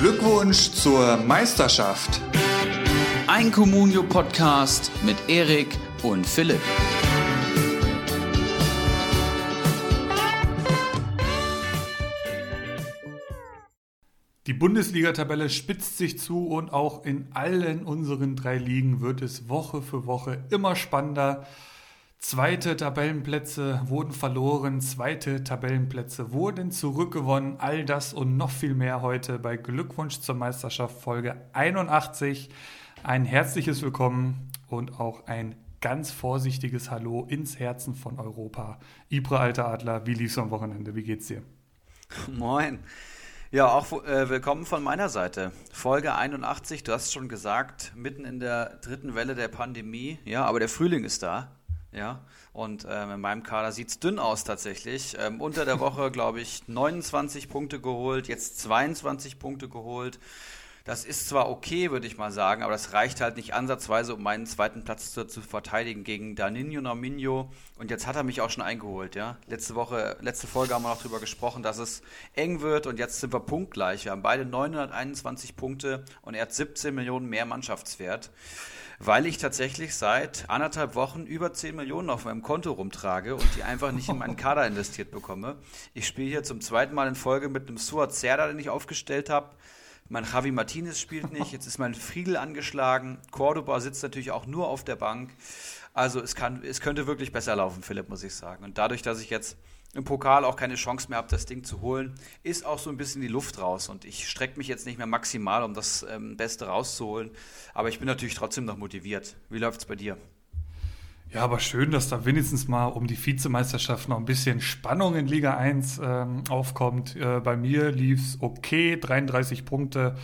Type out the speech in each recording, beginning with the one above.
Glückwunsch zur Meisterschaft. Ein Communio-Podcast mit Erik und Philipp. Die Bundesliga-Tabelle spitzt sich zu und auch in allen unseren drei Ligen wird es Woche für Woche immer spannender. Zweite Tabellenplätze wurden verloren, zweite Tabellenplätze wurden zurückgewonnen. All das und noch viel mehr heute bei Glückwunsch zur Meisterschaft Folge 81. Ein herzliches Willkommen und auch ein ganz vorsichtiges Hallo ins Herzen von Europa. Ibra Alter Adler, wie lief's am Wochenende? Wie geht's dir? Moin. Ja, auch äh, willkommen von meiner Seite. Folge 81, du hast schon gesagt, mitten in der dritten Welle der Pandemie. Ja, aber der Frühling ist da. Ja, und ähm, in meinem Kader sieht es dünn aus tatsächlich. Ähm, unter der Woche, glaube ich, 29 Punkte geholt, jetzt 22 Punkte geholt. Das ist zwar okay, würde ich mal sagen, aber das reicht halt nicht ansatzweise, um meinen zweiten Platz zu, zu verteidigen gegen Danino Nominio. Und jetzt hat er mich auch schon eingeholt, ja. Letzte Woche, letzte Folge haben wir noch darüber gesprochen, dass es eng wird und jetzt sind wir punktgleich. Wir haben beide 921 Punkte und er hat 17 Millionen mehr Mannschaftswert weil ich tatsächlich seit anderthalb Wochen über 10 Millionen auf meinem Konto rumtrage und die einfach nicht in meinen Kader investiert bekomme. Ich spiele hier zum zweiten Mal in Folge mit einem Suat Serda, den ich aufgestellt habe. Mein Javi Martinez spielt nicht, jetzt ist mein Friedel angeschlagen. Cordoba sitzt natürlich auch nur auf der Bank. Also es, kann, es könnte wirklich besser laufen, Philipp, muss ich sagen. Und dadurch, dass ich jetzt im Pokal auch keine Chance mehr habe, das Ding zu holen, ist auch so ein bisschen die Luft raus. Und ich strecke mich jetzt nicht mehr maximal, um das ähm, Beste rauszuholen. Aber ich bin natürlich trotzdem noch motiviert. Wie läuft es bei dir? Ja, aber schön, dass da wenigstens mal um die Vizemeisterschaft noch ein bisschen Spannung in Liga 1 ähm, aufkommt. Äh, bei mir lief es okay, 33 Punkte.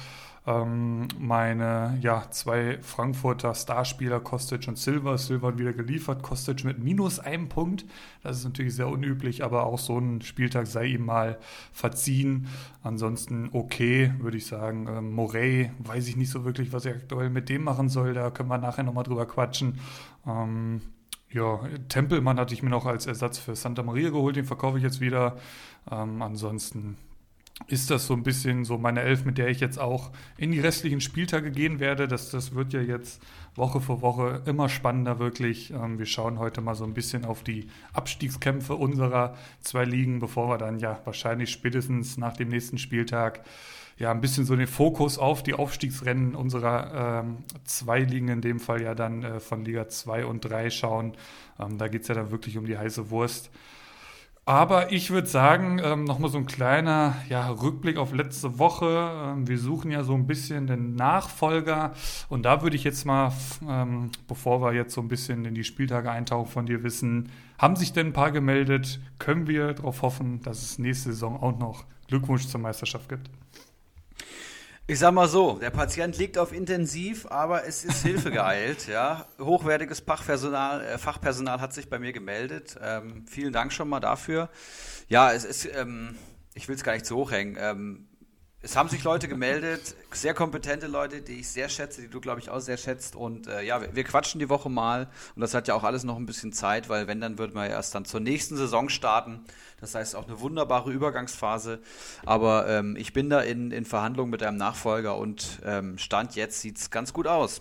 Ähm, meine ja, zwei Frankfurter Starspieler, Kostic und Silva, Silva wieder geliefert, Kostic mit minus einem Punkt. Das ist natürlich sehr unüblich, aber auch so ein Spieltag sei ihm mal verziehen. Ansonsten okay, würde ich sagen. Ähm, Morey, weiß ich nicht so wirklich, was er aktuell mit dem machen soll. Da können wir nachher nochmal drüber quatschen. Ähm, ja, Tempelmann hatte ich mir noch als Ersatz für Santa Maria geholt, den verkaufe ich jetzt wieder. Ähm, ansonsten ist das so ein bisschen so meine Elf, mit der ich jetzt auch in die restlichen Spieltage gehen werde. Das, das wird ja jetzt Woche für Woche immer spannender, wirklich. Ähm, wir schauen heute mal so ein bisschen auf die Abstiegskämpfe unserer zwei Ligen, bevor wir dann ja wahrscheinlich spätestens nach dem nächsten Spieltag ja ein bisschen so den Fokus auf die Aufstiegsrennen unserer ähm, zwei Ligen, in dem Fall ja dann äh, von Liga 2 und 3 schauen. Ähm, da geht es ja dann wirklich um die heiße Wurst. Aber ich würde sagen, ähm, nochmal so ein kleiner ja, Rückblick auf letzte Woche. Ähm, wir suchen ja so ein bisschen den Nachfolger. Und da würde ich jetzt mal, ähm, bevor wir jetzt so ein bisschen in die Spieltage eintauchen, von dir wissen, haben sich denn ein paar gemeldet? Können wir darauf hoffen, dass es nächste Saison auch noch Glückwunsch zur Meisterschaft gibt? Ich sag mal so, der Patient liegt auf Intensiv, aber es ist Hilfe geeilt. ja. Hochwertiges Fachpersonal, äh, Fachpersonal hat sich bei mir gemeldet. Ähm, vielen Dank schon mal dafür. Ja, es ist, ähm, ich will es gar nicht zu hoch hängen. Ähm, es haben sich Leute gemeldet, sehr kompetente Leute, die ich sehr schätze, die du, glaube ich, auch sehr schätzt. Und äh, ja, wir, wir, quatschen die Woche mal. Und das hat ja auch alles noch ein bisschen Zeit, weil wenn, dann würden wir erst dann zur nächsten Saison starten. Das heißt auch eine wunderbare Übergangsphase. Aber ähm, ich bin da in, in Verhandlungen mit einem Nachfolger und ähm, Stand jetzt sieht es ganz gut aus.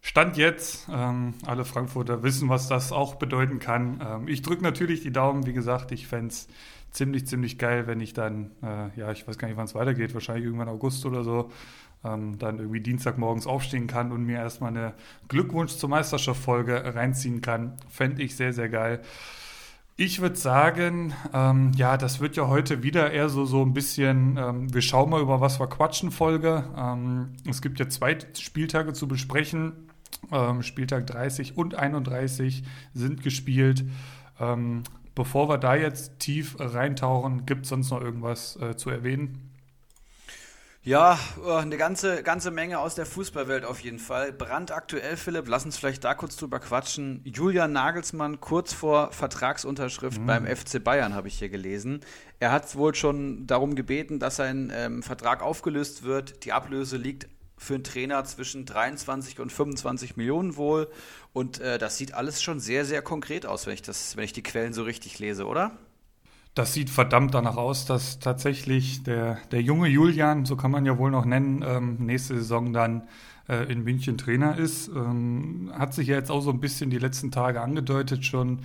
Stand jetzt, ähm, alle Frankfurter wissen, was das auch bedeuten kann. Ähm, ich drücke natürlich die Daumen, wie gesagt, ich fände es ziemlich, ziemlich geil, wenn ich dann, äh, ja, ich weiß gar nicht, wann es weitergeht, wahrscheinlich irgendwann August oder so, ähm, dann irgendwie Dienstagmorgens aufstehen kann und mir erstmal eine Glückwunsch zur Meisterschaft-Folge reinziehen kann. Fände ich sehr, sehr geil. Ich würde sagen, ähm, ja, das wird ja heute wieder eher so, so ein bisschen, ähm, wir schauen mal über was wir quatschen Folge. Ähm, es gibt ja zwei Spieltage zu besprechen. Ähm, Spieltag 30 und 31 sind gespielt. Bevor wir da jetzt tief reintauchen, gibt es sonst noch irgendwas äh, zu erwähnen? Ja, äh, eine ganze, ganze Menge aus der Fußballwelt auf jeden Fall. Brandaktuell, Philipp, lass uns vielleicht da kurz drüber quatschen. Julian Nagelsmann kurz vor Vertragsunterschrift mhm. beim FC Bayern, habe ich hier gelesen. Er hat wohl schon darum gebeten, dass sein ähm, Vertrag aufgelöst wird. Die Ablöse liegt für einen Trainer zwischen 23 und 25 Millionen wohl. Und äh, das sieht alles schon sehr, sehr konkret aus, wenn ich, das, wenn ich die Quellen so richtig lese, oder? Das sieht verdammt danach aus, dass tatsächlich der, der junge Julian, so kann man ja wohl noch nennen, ähm, nächste Saison dann äh, in München Trainer ist. Ähm, hat sich ja jetzt auch so ein bisschen die letzten Tage angedeutet schon.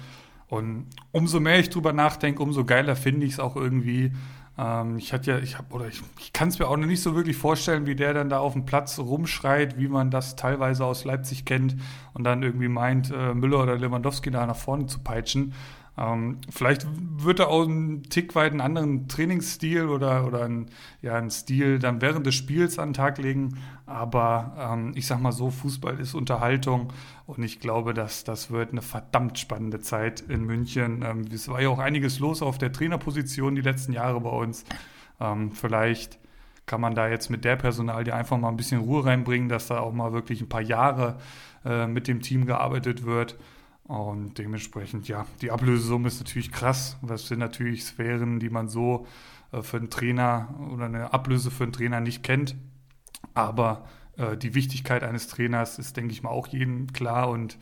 Und umso mehr ich drüber nachdenke, umso geiler finde ich es auch irgendwie. Ähm, ich hatte ja, ich habe, oder ich, ich kann es mir auch noch nicht so wirklich vorstellen, wie der dann da auf dem Platz rumschreit, wie man das teilweise aus Leipzig kennt und dann irgendwie meint, äh, Müller oder Lewandowski da nach vorne zu peitschen. Ähm, vielleicht wird er auch einen Tick weit einen anderen Trainingsstil oder, oder einen, ja, einen Stil dann während des Spiels an den Tag legen. Aber ähm, ich sag mal so, Fußball ist Unterhaltung und ich glaube, dass das wird eine verdammt spannende Zeit in München. Ähm, es war ja auch einiges los auf der Trainerposition die letzten Jahre bei uns. Ähm, vielleicht kann man da jetzt mit der Personalie einfach mal ein bisschen Ruhe reinbringen, dass da auch mal wirklich ein paar Jahre äh, mit dem Team gearbeitet wird. Und dementsprechend, ja, die Ablösesumme ist natürlich krass. Das sind natürlich Sphären, die man so äh, für einen Trainer oder eine Ablöse für einen Trainer nicht kennt. Aber äh, die Wichtigkeit eines Trainers ist, denke ich mal, auch jedem klar. Und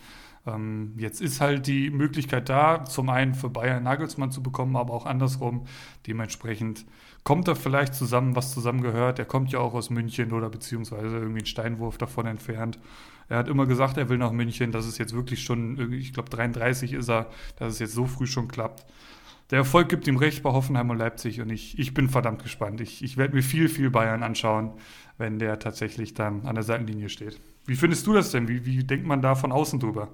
ähm, jetzt ist halt die Möglichkeit da, zum einen für Bayern Nagelsmann zu bekommen, aber auch andersrum. Dementsprechend kommt da vielleicht zusammen, was zusammengehört. Er kommt ja auch aus München oder beziehungsweise irgendwie einen Steinwurf davon entfernt. Er hat immer gesagt, er will nach München. Das ist jetzt wirklich schon, ich glaube 33 ist er, dass es jetzt so früh schon klappt. Der Erfolg gibt ihm recht bei Hoffenheim und Leipzig und ich, ich bin verdammt gespannt. Ich, ich werde mir viel, viel Bayern anschauen, wenn der tatsächlich dann an der Seitenlinie steht. Wie findest du das denn? Wie, wie denkt man da von außen drüber?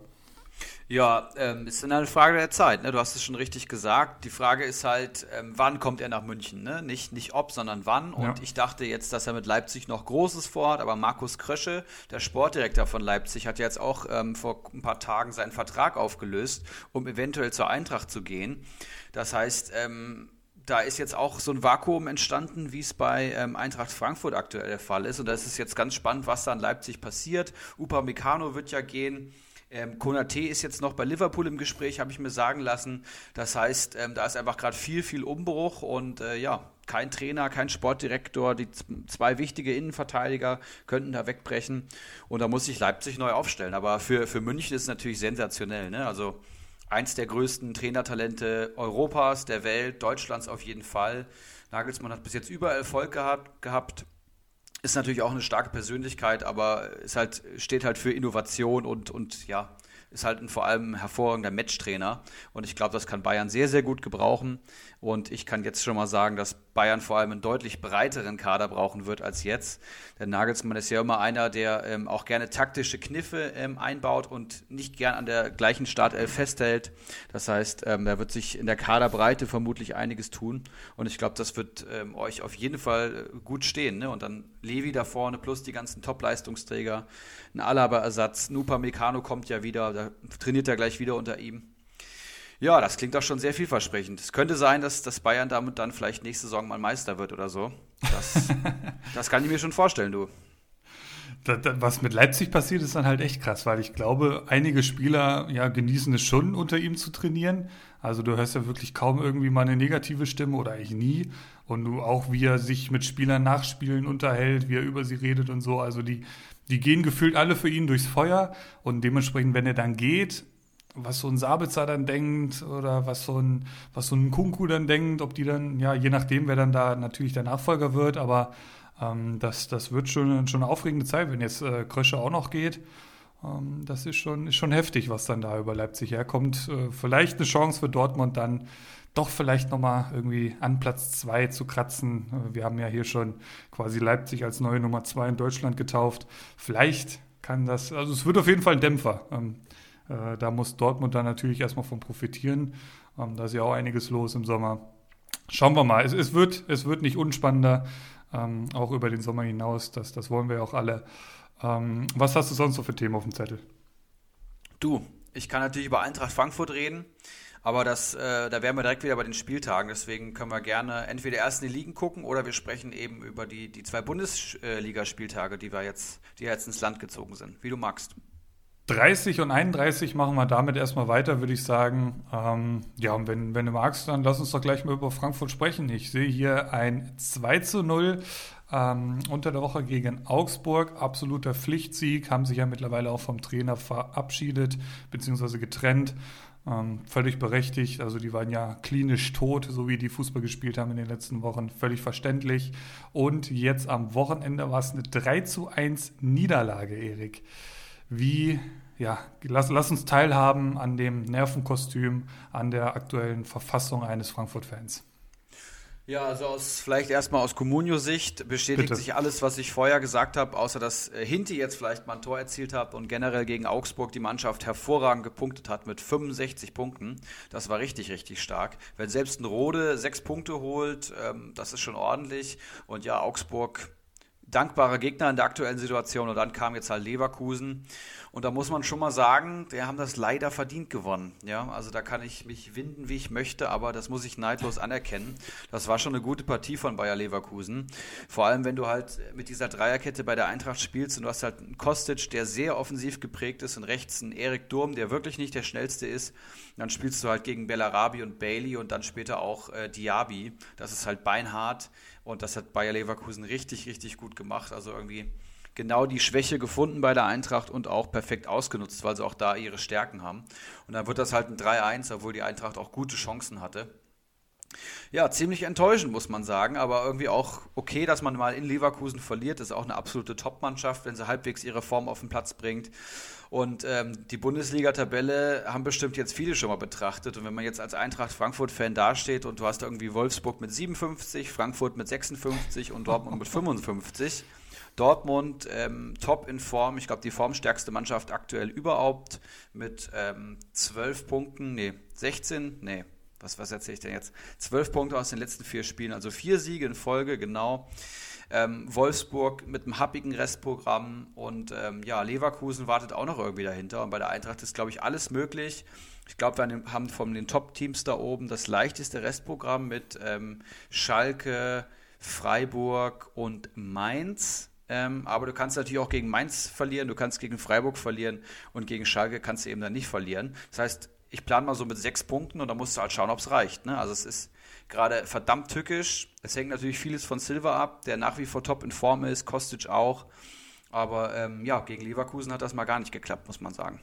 Ja, ähm, ist eine Frage der Zeit. Ne? Du hast es schon richtig gesagt. Die Frage ist halt, ähm, wann kommt er nach München? Ne? Nicht, nicht ob, sondern wann. Und ja. ich dachte jetzt, dass er mit Leipzig noch Großes vorhat, aber Markus Krösche, der Sportdirektor von Leipzig, hat jetzt auch ähm, vor ein paar Tagen seinen Vertrag aufgelöst, um eventuell zur Eintracht zu gehen. Das heißt, ähm, da ist jetzt auch so ein Vakuum entstanden, wie es bei ähm, Eintracht Frankfurt aktuell der Fall ist. Und da ist es jetzt ganz spannend, was da in Leipzig passiert. Upa Meccano wird ja gehen. Ähm, Konate ist jetzt noch bei Liverpool im Gespräch, habe ich mir sagen lassen. Das heißt, ähm, da ist einfach gerade viel, viel Umbruch und äh, ja, kein Trainer, kein Sportdirektor, die zwei wichtige Innenverteidiger könnten da wegbrechen und da muss sich Leipzig neu aufstellen. Aber für, für München ist es natürlich sensationell. Ne? Also eins der größten Trainertalente Europas, der Welt, Deutschlands auf jeden Fall. Nagelsmann hat bis jetzt überall Erfolg gehabt, gehabt ist natürlich auch eine starke Persönlichkeit, aber es halt, steht halt für Innovation und, und ja, ist halt ein vor allem hervorragender Matchtrainer. Und ich glaube, das kann Bayern sehr, sehr gut gebrauchen. Und ich kann jetzt schon mal sagen, dass Bayern vor allem einen deutlich breiteren Kader brauchen wird als jetzt. Der Nagelsmann ist ja immer einer, der ähm, auch gerne taktische Kniffe ähm, einbaut und nicht gern an der gleichen Startelf festhält. Das heißt, ähm, da wird sich in der Kaderbreite vermutlich einiges tun. Und ich glaube, das wird ähm, euch auf jeden Fall äh, gut stehen. Ne? Und dann Levi da vorne plus die ganzen Top-Leistungsträger, ein Alaba-Ersatz. Nupa Meccano kommt ja wieder, da trainiert er gleich wieder unter ihm. Ja, das klingt doch schon sehr vielversprechend. Es könnte sein, dass, dass Bayern damit dann vielleicht nächste Saison mal Meister wird oder so. Das, das kann ich mir schon vorstellen, du. Das, das, was mit Leipzig passiert, ist dann halt echt krass, weil ich glaube, einige Spieler ja genießen es schon, unter ihm zu trainieren. Also du hörst ja wirklich kaum irgendwie mal eine negative Stimme oder eigentlich nie. Und du auch, wie er sich mit Spielern nachspielen unterhält, wie er über sie redet und so. Also die, die gehen gefühlt alle für ihn durchs Feuer. Und dementsprechend, wenn er dann geht, was so ein Sabitzer dann denkt oder was so ein, was so ein Kunku dann denkt, ob die dann, ja, je nachdem, wer dann da natürlich der Nachfolger wird, aber ähm, das, das wird schon, schon eine aufregende Zeit, wenn jetzt äh, Krösche auch noch geht. Ähm, das ist schon, ist schon heftig, was dann da über Leipzig herkommt. Äh, vielleicht eine Chance für Dortmund dann doch vielleicht nochmal irgendwie an Platz zwei zu kratzen. Äh, wir haben ja hier schon quasi Leipzig als neue Nummer zwei in Deutschland getauft. Vielleicht kann das, also es wird auf jeden Fall ein Dämpfer. Ähm, äh, da muss Dortmund dann natürlich erstmal von profitieren. Ähm, da ist ja auch einiges los im Sommer. Schauen wir mal. Es, es wird, es wird nicht unspannender, ähm, auch über den Sommer hinaus. Das, das wollen wir ja auch alle. Ähm, was hast du sonst so für Themen auf dem Zettel? Du, ich kann natürlich über Eintracht Frankfurt reden. Aber das, äh, da wären wir direkt wieder bei den Spieltagen. Deswegen können wir gerne entweder erst in die Ligen gucken oder wir sprechen eben über die, die zwei Bundesligaspieltage, die wir jetzt, die jetzt ins Land gezogen sind. Wie du magst. 30 und 31 machen wir damit erstmal weiter, würde ich sagen. Ähm, ja, und wenn, wenn du magst, dann lass uns doch gleich mal über Frankfurt sprechen. Ich sehe hier ein 2 zu 0 ähm, unter der Woche gegen Augsburg. Absoluter Pflichtsieg, haben sich ja mittlerweile auch vom Trainer verabschiedet bzw. getrennt. Ähm, völlig berechtigt. Also die waren ja klinisch tot, so wie die Fußball gespielt haben in den letzten Wochen. Völlig verständlich. Und jetzt am Wochenende war es eine 3 zu 1 Niederlage, Erik. Wie, ja, lass, lass uns teilhaben an dem Nervenkostüm, an der aktuellen Verfassung eines Frankfurt-Fans. Ja, also aus, vielleicht erstmal aus Comunio-Sicht bestätigt Bitte. sich alles, was ich vorher gesagt habe, außer dass äh, Hinti jetzt vielleicht mal ein Tor erzielt hat und generell gegen Augsburg die Mannschaft hervorragend gepunktet hat mit 65 Punkten. Das war richtig, richtig stark. Wenn selbst ein Rode sechs Punkte holt, ähm, das ist schon ordentlich. Und ja, Augsburg dankbarer Gegner in der aktuellen Situation und dann kam jetzt halt Leverkusen und da muss man schon mal sagen, die haben das leider verdient gewonnen. Ja, also da kann ich mich winden, wie ich möchte, aber das muss ich neidlos anerkennen. Das war schon eine gute Partie von Bayer Leverkusen. Vor allem, wenn du halt mit dieser Dreierkette bei der Eintracht spielst und du hast halt einen Kostic, der sehr offensiv geprägt ist und rechts einen Erik Durm, der wirklich nicht der schnellste ist. Dann spielst du halt gegen Bellarabi und Bailey und dann später auch äh, Diaby. Das ist halt beinhart und das hat Bayer Leverkusen richtig, richtig gut gemacht. Also irgendwie genau die Schwäche gefunden bei der Eintracht und auch perfekt ausgenutzt, weil sie auch da ihre Stärken haben. Und dann wird das halt ein 3-1, obwohl die Eintracht auch gute Chancen hatte. Ja, ziemlich enttäuschend, muss man sagen, aber irgendwie auch okay, dass man mal in Leverkusen verliert. Das ist auch eine absolute Top-Mannschaft, wenn sie halbwegs ihre Form auf den Platz bringt. Und ähm, die Bundesliga-Tabelle haben bestimmt jetzt viele schon mal betrachtet. Und wenn man jetzt als Eintracht Frankfurt-Fan dasteht und du hast irgendwie Wolfsburg mit 57, Frankfurt mit 56 und Dortmund mit 55, Dortmund ähm, top in Form. Ich glaube, die formstärkste Mannschaft aktuell überhaupt mit ähm, 12 Punkten, nee, 16, nee, was, was erzähle ich denn jetzt? 12 Punkte aus den letzten vier Spielen, also vier Siege in Folge, genau. Ähm, Wolfsburg mit einem happigen Restprogramm und ähm, ja, Leverkusen wartet auch noch irgendwie dahinter. Und bei der Eintracht ist, glaube ich, alles möglich. Ich glaube, wir haben von den Top-Teams da oben das leichteste Restprogramm mit ähm, Schalke, Freiburg und Mainz. Ähm, aber du kannst natürlich auch gegen Mainz verlieren, du kannst gegen Freiburg verlieren und gegen Schalke kannst du eben dann nicht verlieren. Das heißt, ich plane mal so mit sechs Punkten und dann musst du halt schauen, ob es reicht. Ne? Also es ist gerade verdammt tückisch. Es hängt natürlich vieles von Silva ab, der nach wie vor top in Form ist, Kostic auch. Aber ähm, ja, gegen Leverkusen hat das mal gar nicht geklappt, muss man sagen.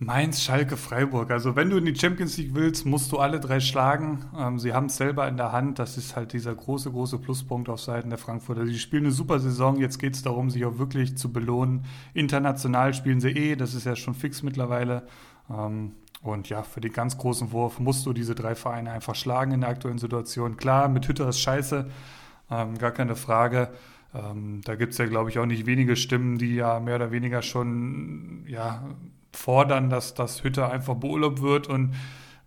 Mainz, Schalke, Freiburg. Also wenn du in die Champions League willst, musst du alle drei schlagen. Ähm, sie haben es selber in der Hand. Das ist halt dieser große, große Pluspunkt auf Seiten der Frankfurter. Sie spielen eine super Saison. Jetzt geht es darum, sich auch wirklich zu belohnen. International spielen sie eh. Das ist ja schon fix mittlerweile. Ähm, und ja, für den ganz großen Wurf musst du diese drei Vereine einfach schlagen in der aktuellen Situation. Klar, mit Hütter ist scheiße. Ähm, gar keine Frage. Ähm, da gibt es ja, glaube ich, auch nicht wenige Stimmen, die ja mehr oder weniger schon ja, fordern, dass das Hütte einfach beurlaubt wird und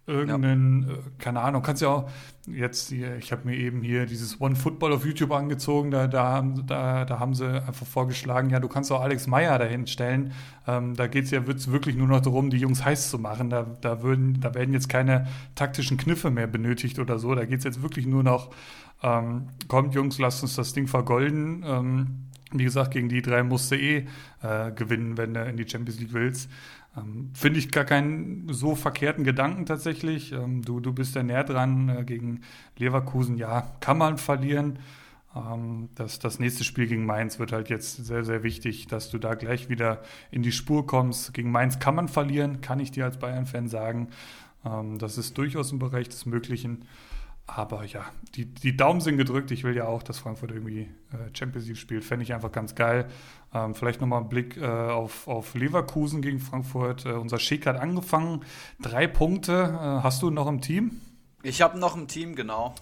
irgendeinen, ja. Äh, keine Ahnung, kannst ja auch jetzt ich habe mir eben hier dieses One Football auf YouTube angezogen, da, da, haben, da, da haben sie einfach vorgeschlagen, ja, du kannst auch Alex Meyer dahin stellen. Ähm, da geht es ja wird's wirklich nur noch darum, die Jungs heiß zu machen. Da, da, würden, da werden jetzt keine taktischen Kniffe mehr benötigt oder so. Da geht es jetzt wirklich nur noch, ähm, kommt Jungs, lasst uns das Ding vergolden. Ähm, wie gesagt, gegen die drei musst du eh äh, gewinnen, wenn du in die Champions League willst. Ähm, Finde ich gar keinen so verkehrten Gedanken tatsächlich. Ähm, du, du bist ja näher dran äh, gegen Leverkusen. Ja, kann man verlieren. Ähm, das, das nächste Spiel gegen Mainz wird halt jetzt sehr, sehr wichtig, dass du da gleich wieder in die Spur kommst. Gegen Mainz kann man verlieren, kann ich dir als Bayern-Fan sagen. Ähm, das ist durchaus im Bereich des Möglichen. Aber ja, die, die Daumen sind gedrückt. Ich will ja auch, dass Frankfurt irgendwie äh, Champions League spielt. Fände ich einfach ganz geil. Ähm, vielleicht nochmal ein Blick äh, auf, auf Leverkusen gegen Frankfurt. Äh, unser Schick hat angefangen. Drei Punkte. Äh, hast du noch im Team? Ich habe noch im Team, genau.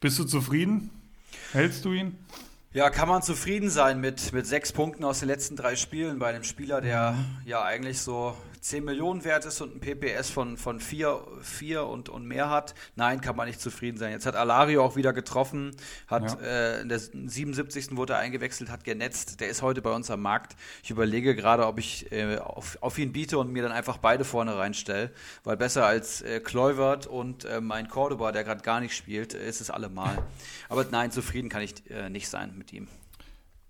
Bist du zufrieden? Hältst du ihn? Ja, kann man zufrieden sein mit, mit sechs Punkten aus den letzten drei Spielen bei einem Spieler, der ja eigentlich so 10 Millionen wert ist und ein PPS von, von 4, 4 und, und mehr hat, nein, kann man nicht zufrieden sein. Jetzt hat Alario auch wieder getroffen, hat ja. äh, in der 77. wurde er eingewechselt, hat genetzt, der ist heute bei uns am Markt. Ich überlege gerade, ob ich äh, auf, auf ihn biete und mir dann einfach beide vorne reinstelle, weil besser als äh, Kluivert und äh, mein Cordoba, der gerade gar nicht spielt, ist es allemal. Aber nein, zufrieden kann ich äh, nicht sein mit ihm.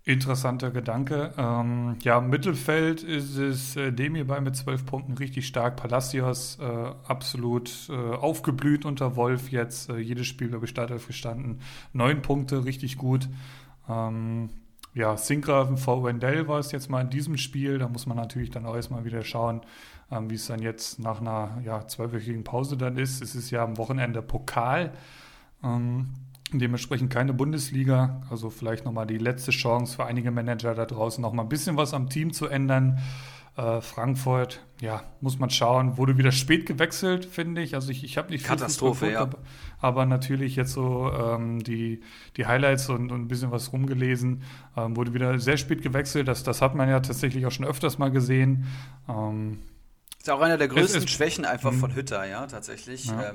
Interessanter Gedanke. Ähm, ja, im Mittelfeld ist es äh, Demir bei mit zwölf Punkten richtig stark. Palacios äh, absolut äh, aufgeblüht unter Wolf jetzt. Äh, jedes Spiel bei Startelf gestanden. Neun Punkte, richtig gut. Ähm, ja, Sinkgraven vor Wendell war es jetzt mal in diesem Spiel. Da muss man natürlich dann auch erstmal wieder schauen, ähm, wie es dann jetzt nach einer ja, zwölfwöchigen Pause dann ist. Es ist ja am Wochenende Pokal. Ähm, dementsprechend keine Bundesliga. Also vielleicht nochmal die letzte Chance für einige Manager da draußen, nochmal ein bisschen was am Team zu ändern. Äh, Frankfurt, ja, muss man schauen. Wurde wieder spät gewechselt, finde ich. Also ich, ich habe nicht viel Katastrophe, ja. Aber, aber, natürlich jetzt so ähm, die, die Highlights und, und, ein bisschen was rumgelesen. Ähm, wurde wieder sehr spät gewechselt. Das, das hat man ja tatsächlich auch schon öfters mal gesehen. Ähm, ist auch einer der größten ist, Schwächen einfach von Hütter, ja, tatsächlich. Ja.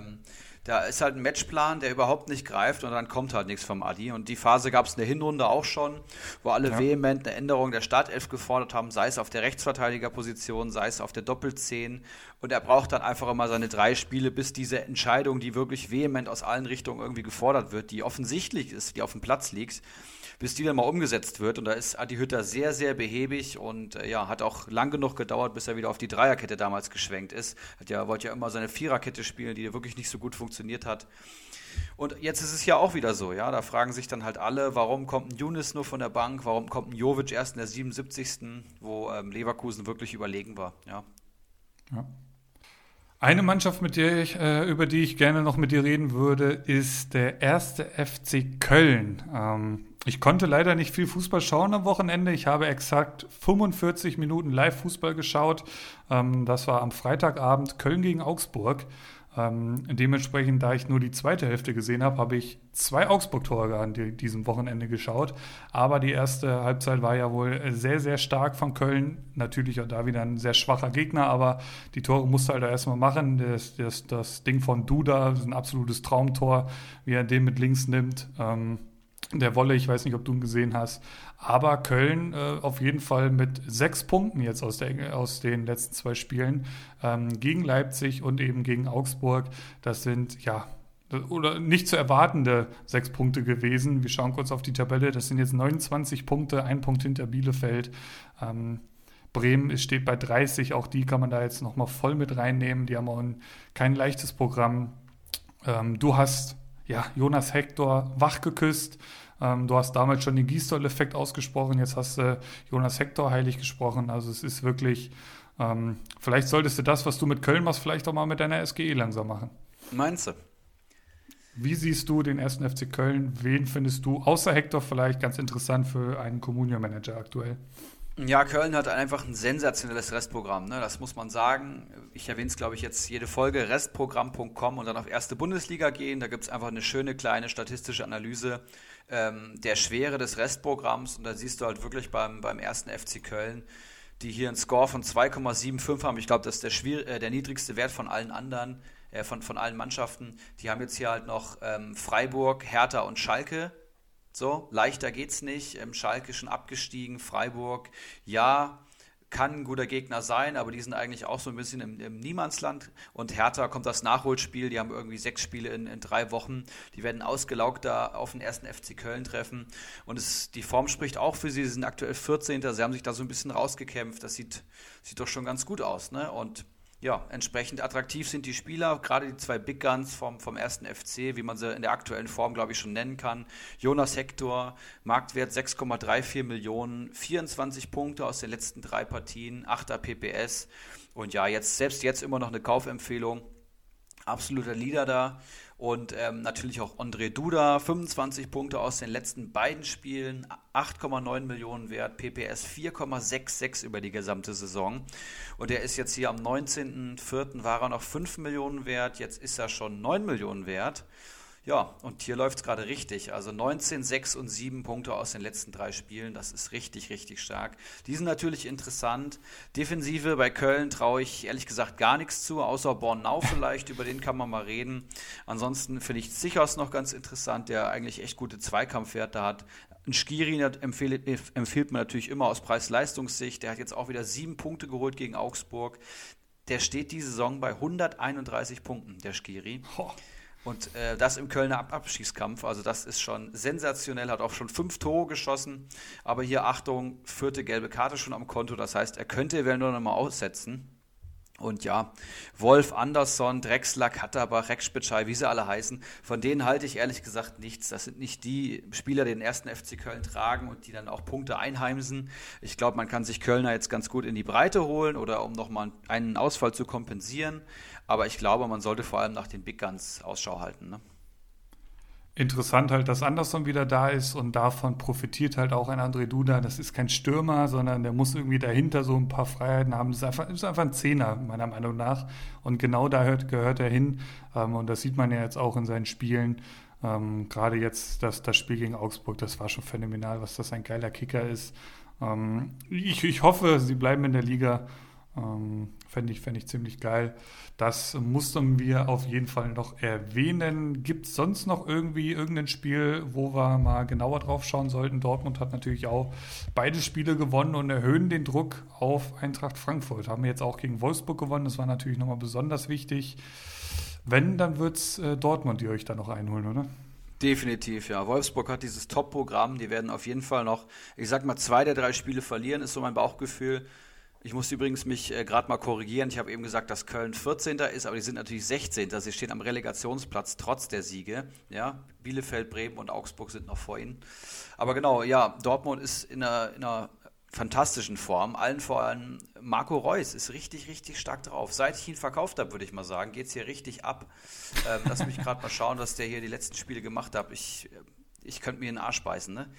Da ist halt ein Matchplan, der überhaupt nicht greift und dann kommt halt nichts vom Adi. Und die Phase gab es in der Hinrunde auch schon, wo alle ja. vehement eine Änderung der Startelf gefordert haben, sei es auf der Rechtsverteidigerposition, sei es auf der Doppelzehn. Und er braucht dann einfach immer seine drei Spiele, bis diese Entscheidung, die wirklich vehement aus allen Richtungen irgendwie gefordert wird, die offensichtlich ist, die auf dem Platz liegt, bis die dann mal umgesetzt wird. Und da ist Adi Hütter sehr, sehr behäbig und äh, ja, hat auch lang genug gedauert, bis er wieder auf die Dreierkette damals geschwenkt ist. Hat ja, wollte ja immer seine Viererkette spielen, die wirklich nicht so gut funktioniert hat. Und jetzt ist es ja auch wieder so, ja. Da fragen sich dann halt alle, warum kommt ein Younes nur von der Bank, warum kommt ein Jovic erst in der 77., wo ähm, Leverkusen wirklich überlegen war, ja. ja. Eine Mannschaft, mit der ich, äh, über die ich gerne noch mit dir reden würde, ist der erste FC Köln. Ähm, ich konnte leider nicht viel Fußball schauen am Wochenende. Ich habe exakt 45 Minuten Live-Fußball geschaut. Ähm, das war am Freitagabend Köln gegen Augsburg. Ähm, dementsprechend, da ich nur die zweite Hälfte gesehen habe, habe ich zwei Augsburg-Tore an diesem Wochenende geschaut. Aber die erste Halbzeit war ja wohl sehr, sehr stark von Köln. Natürlich auch da wieder ein sehr schwacher Gegner, aber die Tore musste halt erstmal machen. Das, das, das Ding von Duda ist ein absolutes Traumtor, wie er den mit links nimmt. Ähm, der Wolle, ich weiß nicht, ob du ihn gesehen hast. Aber Köln äh, auf jeden Fall mit sechs Punkten jetzt aus, der, aus den letzten zwei Spielen ähm, gegen Leipzig und eben gegen Augsburg. Das sind ja oder nicht zu erwartende sechs Punkte gewesen. Wir schauen kurz auf die Tabelle. Das sind jetzt 29 Punkte, ein Punkt hinter Bielefeld. Ähm, Bremen steht bei 30, auch die kann man da jetzt nochmal voll mit reinnehmen. Die haben auch ein, kein leichtes Programm. Ähm, du hast ja, Jonas Hector wach geküsst. Ähm, du hast damals schon den Gießdoll-Effekt ausgesprochen, jetzt hast du Jonas Hector heilig gesprochen. Also es ist wirklich, ähm, vielleicht solltest du das, was du mit Köln machst, vielleicht auch mal mit deiner SGE langsam machen. Meinst du? Wie siehst du den ersten FC Köln? Wen findest du, außer Hector vielleicht, ganz interessant für einen Communio-Manager aktuell? Ja, Köln hat einfach ein sensationelles Restprogramm, ne? das muss man sagen. Ich erwähne es, glaube ich, jetzt jede Folge, restprogramm.com und dann auf erste Bundesliga gehen. Da gibt es einfach eine schöne kleine statistische Analyse ähm, der Schwere des Restprogramms. Und da siehst du halt wirklich beim, beim ersten FC Köln, die hier einen Score von 2,75 haben. Ich glaube, das ist der, schwier äh, der niedrigste Wert von allen anderen, äh, von, von allen Mannschaften. Die haben jetzt hier halt noch ähm, Freiburg, Hertha und Schalke so, leichter geht's nicht. Ähm, Schalke schon abgestiegen, Freiburg, ja, kann ein guter Gegner sein, aber die sind eigentlich auch so ein bisschen im, im Niemandsland. Und Hertha kommt das Nachholspiel, die haben irgendwie sechs Spiele in, in drei Wochen. Die werden ausgelaugt da auf den ersten FC Köln treffen. Und es, die Form spricht auch für sie. Sie sind aktuell 14. Sie haben sich da so ein bisschen rausgekämpft. Das sieht, sieht doch schon ganz gut aus. Ne? Und ja, entsprechend attraktiv sind die Spieler, gerade die zwei Big Guns vom, vom ersten FC, wie man sie in der aktuellen Form, glaube ich, schon nennen kann. Jonas Hector, Marktwert 6,34 Millionen, 24 Punkte aus den letzten drei Partien, 8er PPS und ja, jetzt selbst jetzt immer noch eine Kaufempfehlung. Absoluter Leader da. Und ähm, natürlich auch André Duda, 25 Punkte aus den letzten beiden Spielen, 8,9 Millionen wert, PPS 4,66 über die gesamte Saison. Und er ist jetzt hier am 19.04. war er noch 5 Millionen wert, jetzt ist er schon 9 Millionen wert. Ja, und hier läuft es gerade richtig. Also 19, 6 und 7 Punkte aus den letzten drei Spielen. Das ist richtig, richtig stark. Die sind natürlich interessant. Defensive bei Köln traue ich ehrlich gesagt gar nichts zu, außer Bornau vielleicht. Über den kann man mal reden. Ansonsten finde ich Sichers noch ganz interessant, der eigentlich echt gute Zweikampfwerte hat. Ein Skiri empfiehlt, empfiehlt man natürlich immer aus Preis-Leistungssicht. Der hat jetzt auch wieder sieben Punkte geholt gegen Augsburg. Der steht diese Saison bei 131 Punkten, der Skiri. Oh. Und äh, das im Kölner Ab Abschießkampf, also das ist schon sensationell, hat auch schon fünf Tore geschossen. Aber hier Achtung, vierte gelbe Karte schon am Konto, das heißt, er könnte eventuell noch mal aussetzen. Und ja, Wolf, Andersson, Drexler, Katterbach, Rekspitschei, wie sie alle heißen, von denen halte ich ehrlich gesagt nichts. Das sind nicht die Spieler, die den ersten FC Köln tragen und die dann auch Punkte einheimsen. Ich glaube, man kann sich Kölner jetzt ganz gut in die Breite holen oder um nochmal einen Ausfall zu kompensieren. Aber ich glaube, man sollte vor allem nach den Big Guns Ausschau halten. Ne? Interessant halt, dass Anderson wieder da ist und davon profitiert halt auch ein André Duda. Das ist kein Stürmer, sondern der muss irgendwie dahinter so ein paar Freiheiten haben. Das ist einfach, ist einfach ein Zehner, meiner Meinung nach. Und genau da hört, gehört er hin. Ähm, und das sieht man ja jetzt auch in seinen Spielen. Ähm, Gerade jetzt das, das Spiel gegen Augsburg, das war schon phänomenal, was das ein geiler Kicker ist. Ähm, ich, ich hoffe, sie bleiben in der Liga. Ähm, Fände ich, fänd ich ziemlich geil. Das mussten wir auf jeden Fall noch erwähnen. Gibt es sonst noch irgendwie irgendein Spiel, wo wir mal genauer drauf schauen sollten? Dortmund hat natürlich auch beide Spiele gewonnen und erhöhen den Druck auf Eintracht Frankfurt. Haben wir jetzt auch gegen Wolfsburg gewonnen. Das war natürlich nochmal besonders wichtig. Wenn, dann wird es äh, Dortmund, die euch da noch einholen, oder? Definitiv, ja. Wolfsburg hat dieses Top-Programm. Die werden auf jeden Fall noch, ich sag mal, zwei der drei Spiele verlieren, ist so mein Bauchgefühl. Ich muss übrigens mich äh, gerade mal korrigieren. Ich habe eben gesagt, dass Köln 14. ist, aber die sind natürlich 16. Sie stehen am Relegationsplatz trotz der Siege. Ja, Bielefeld, Bremen und Augsburg sind noch vor ihnen. Aber genau, ja, Dortmund ist in einer, in einer fantastischen Form. Allen vor allem Marco Reus ist richtig, richtig stark drauf. Seit ich ihn verkauft habe, würde ich mal sagen, geht es hier richtig ab. Ähm, lass mich gerade mal schauen, was der hier die letzten Spiele gemacht hat. Ich, ich könnte mir den Arsch beißen, ne?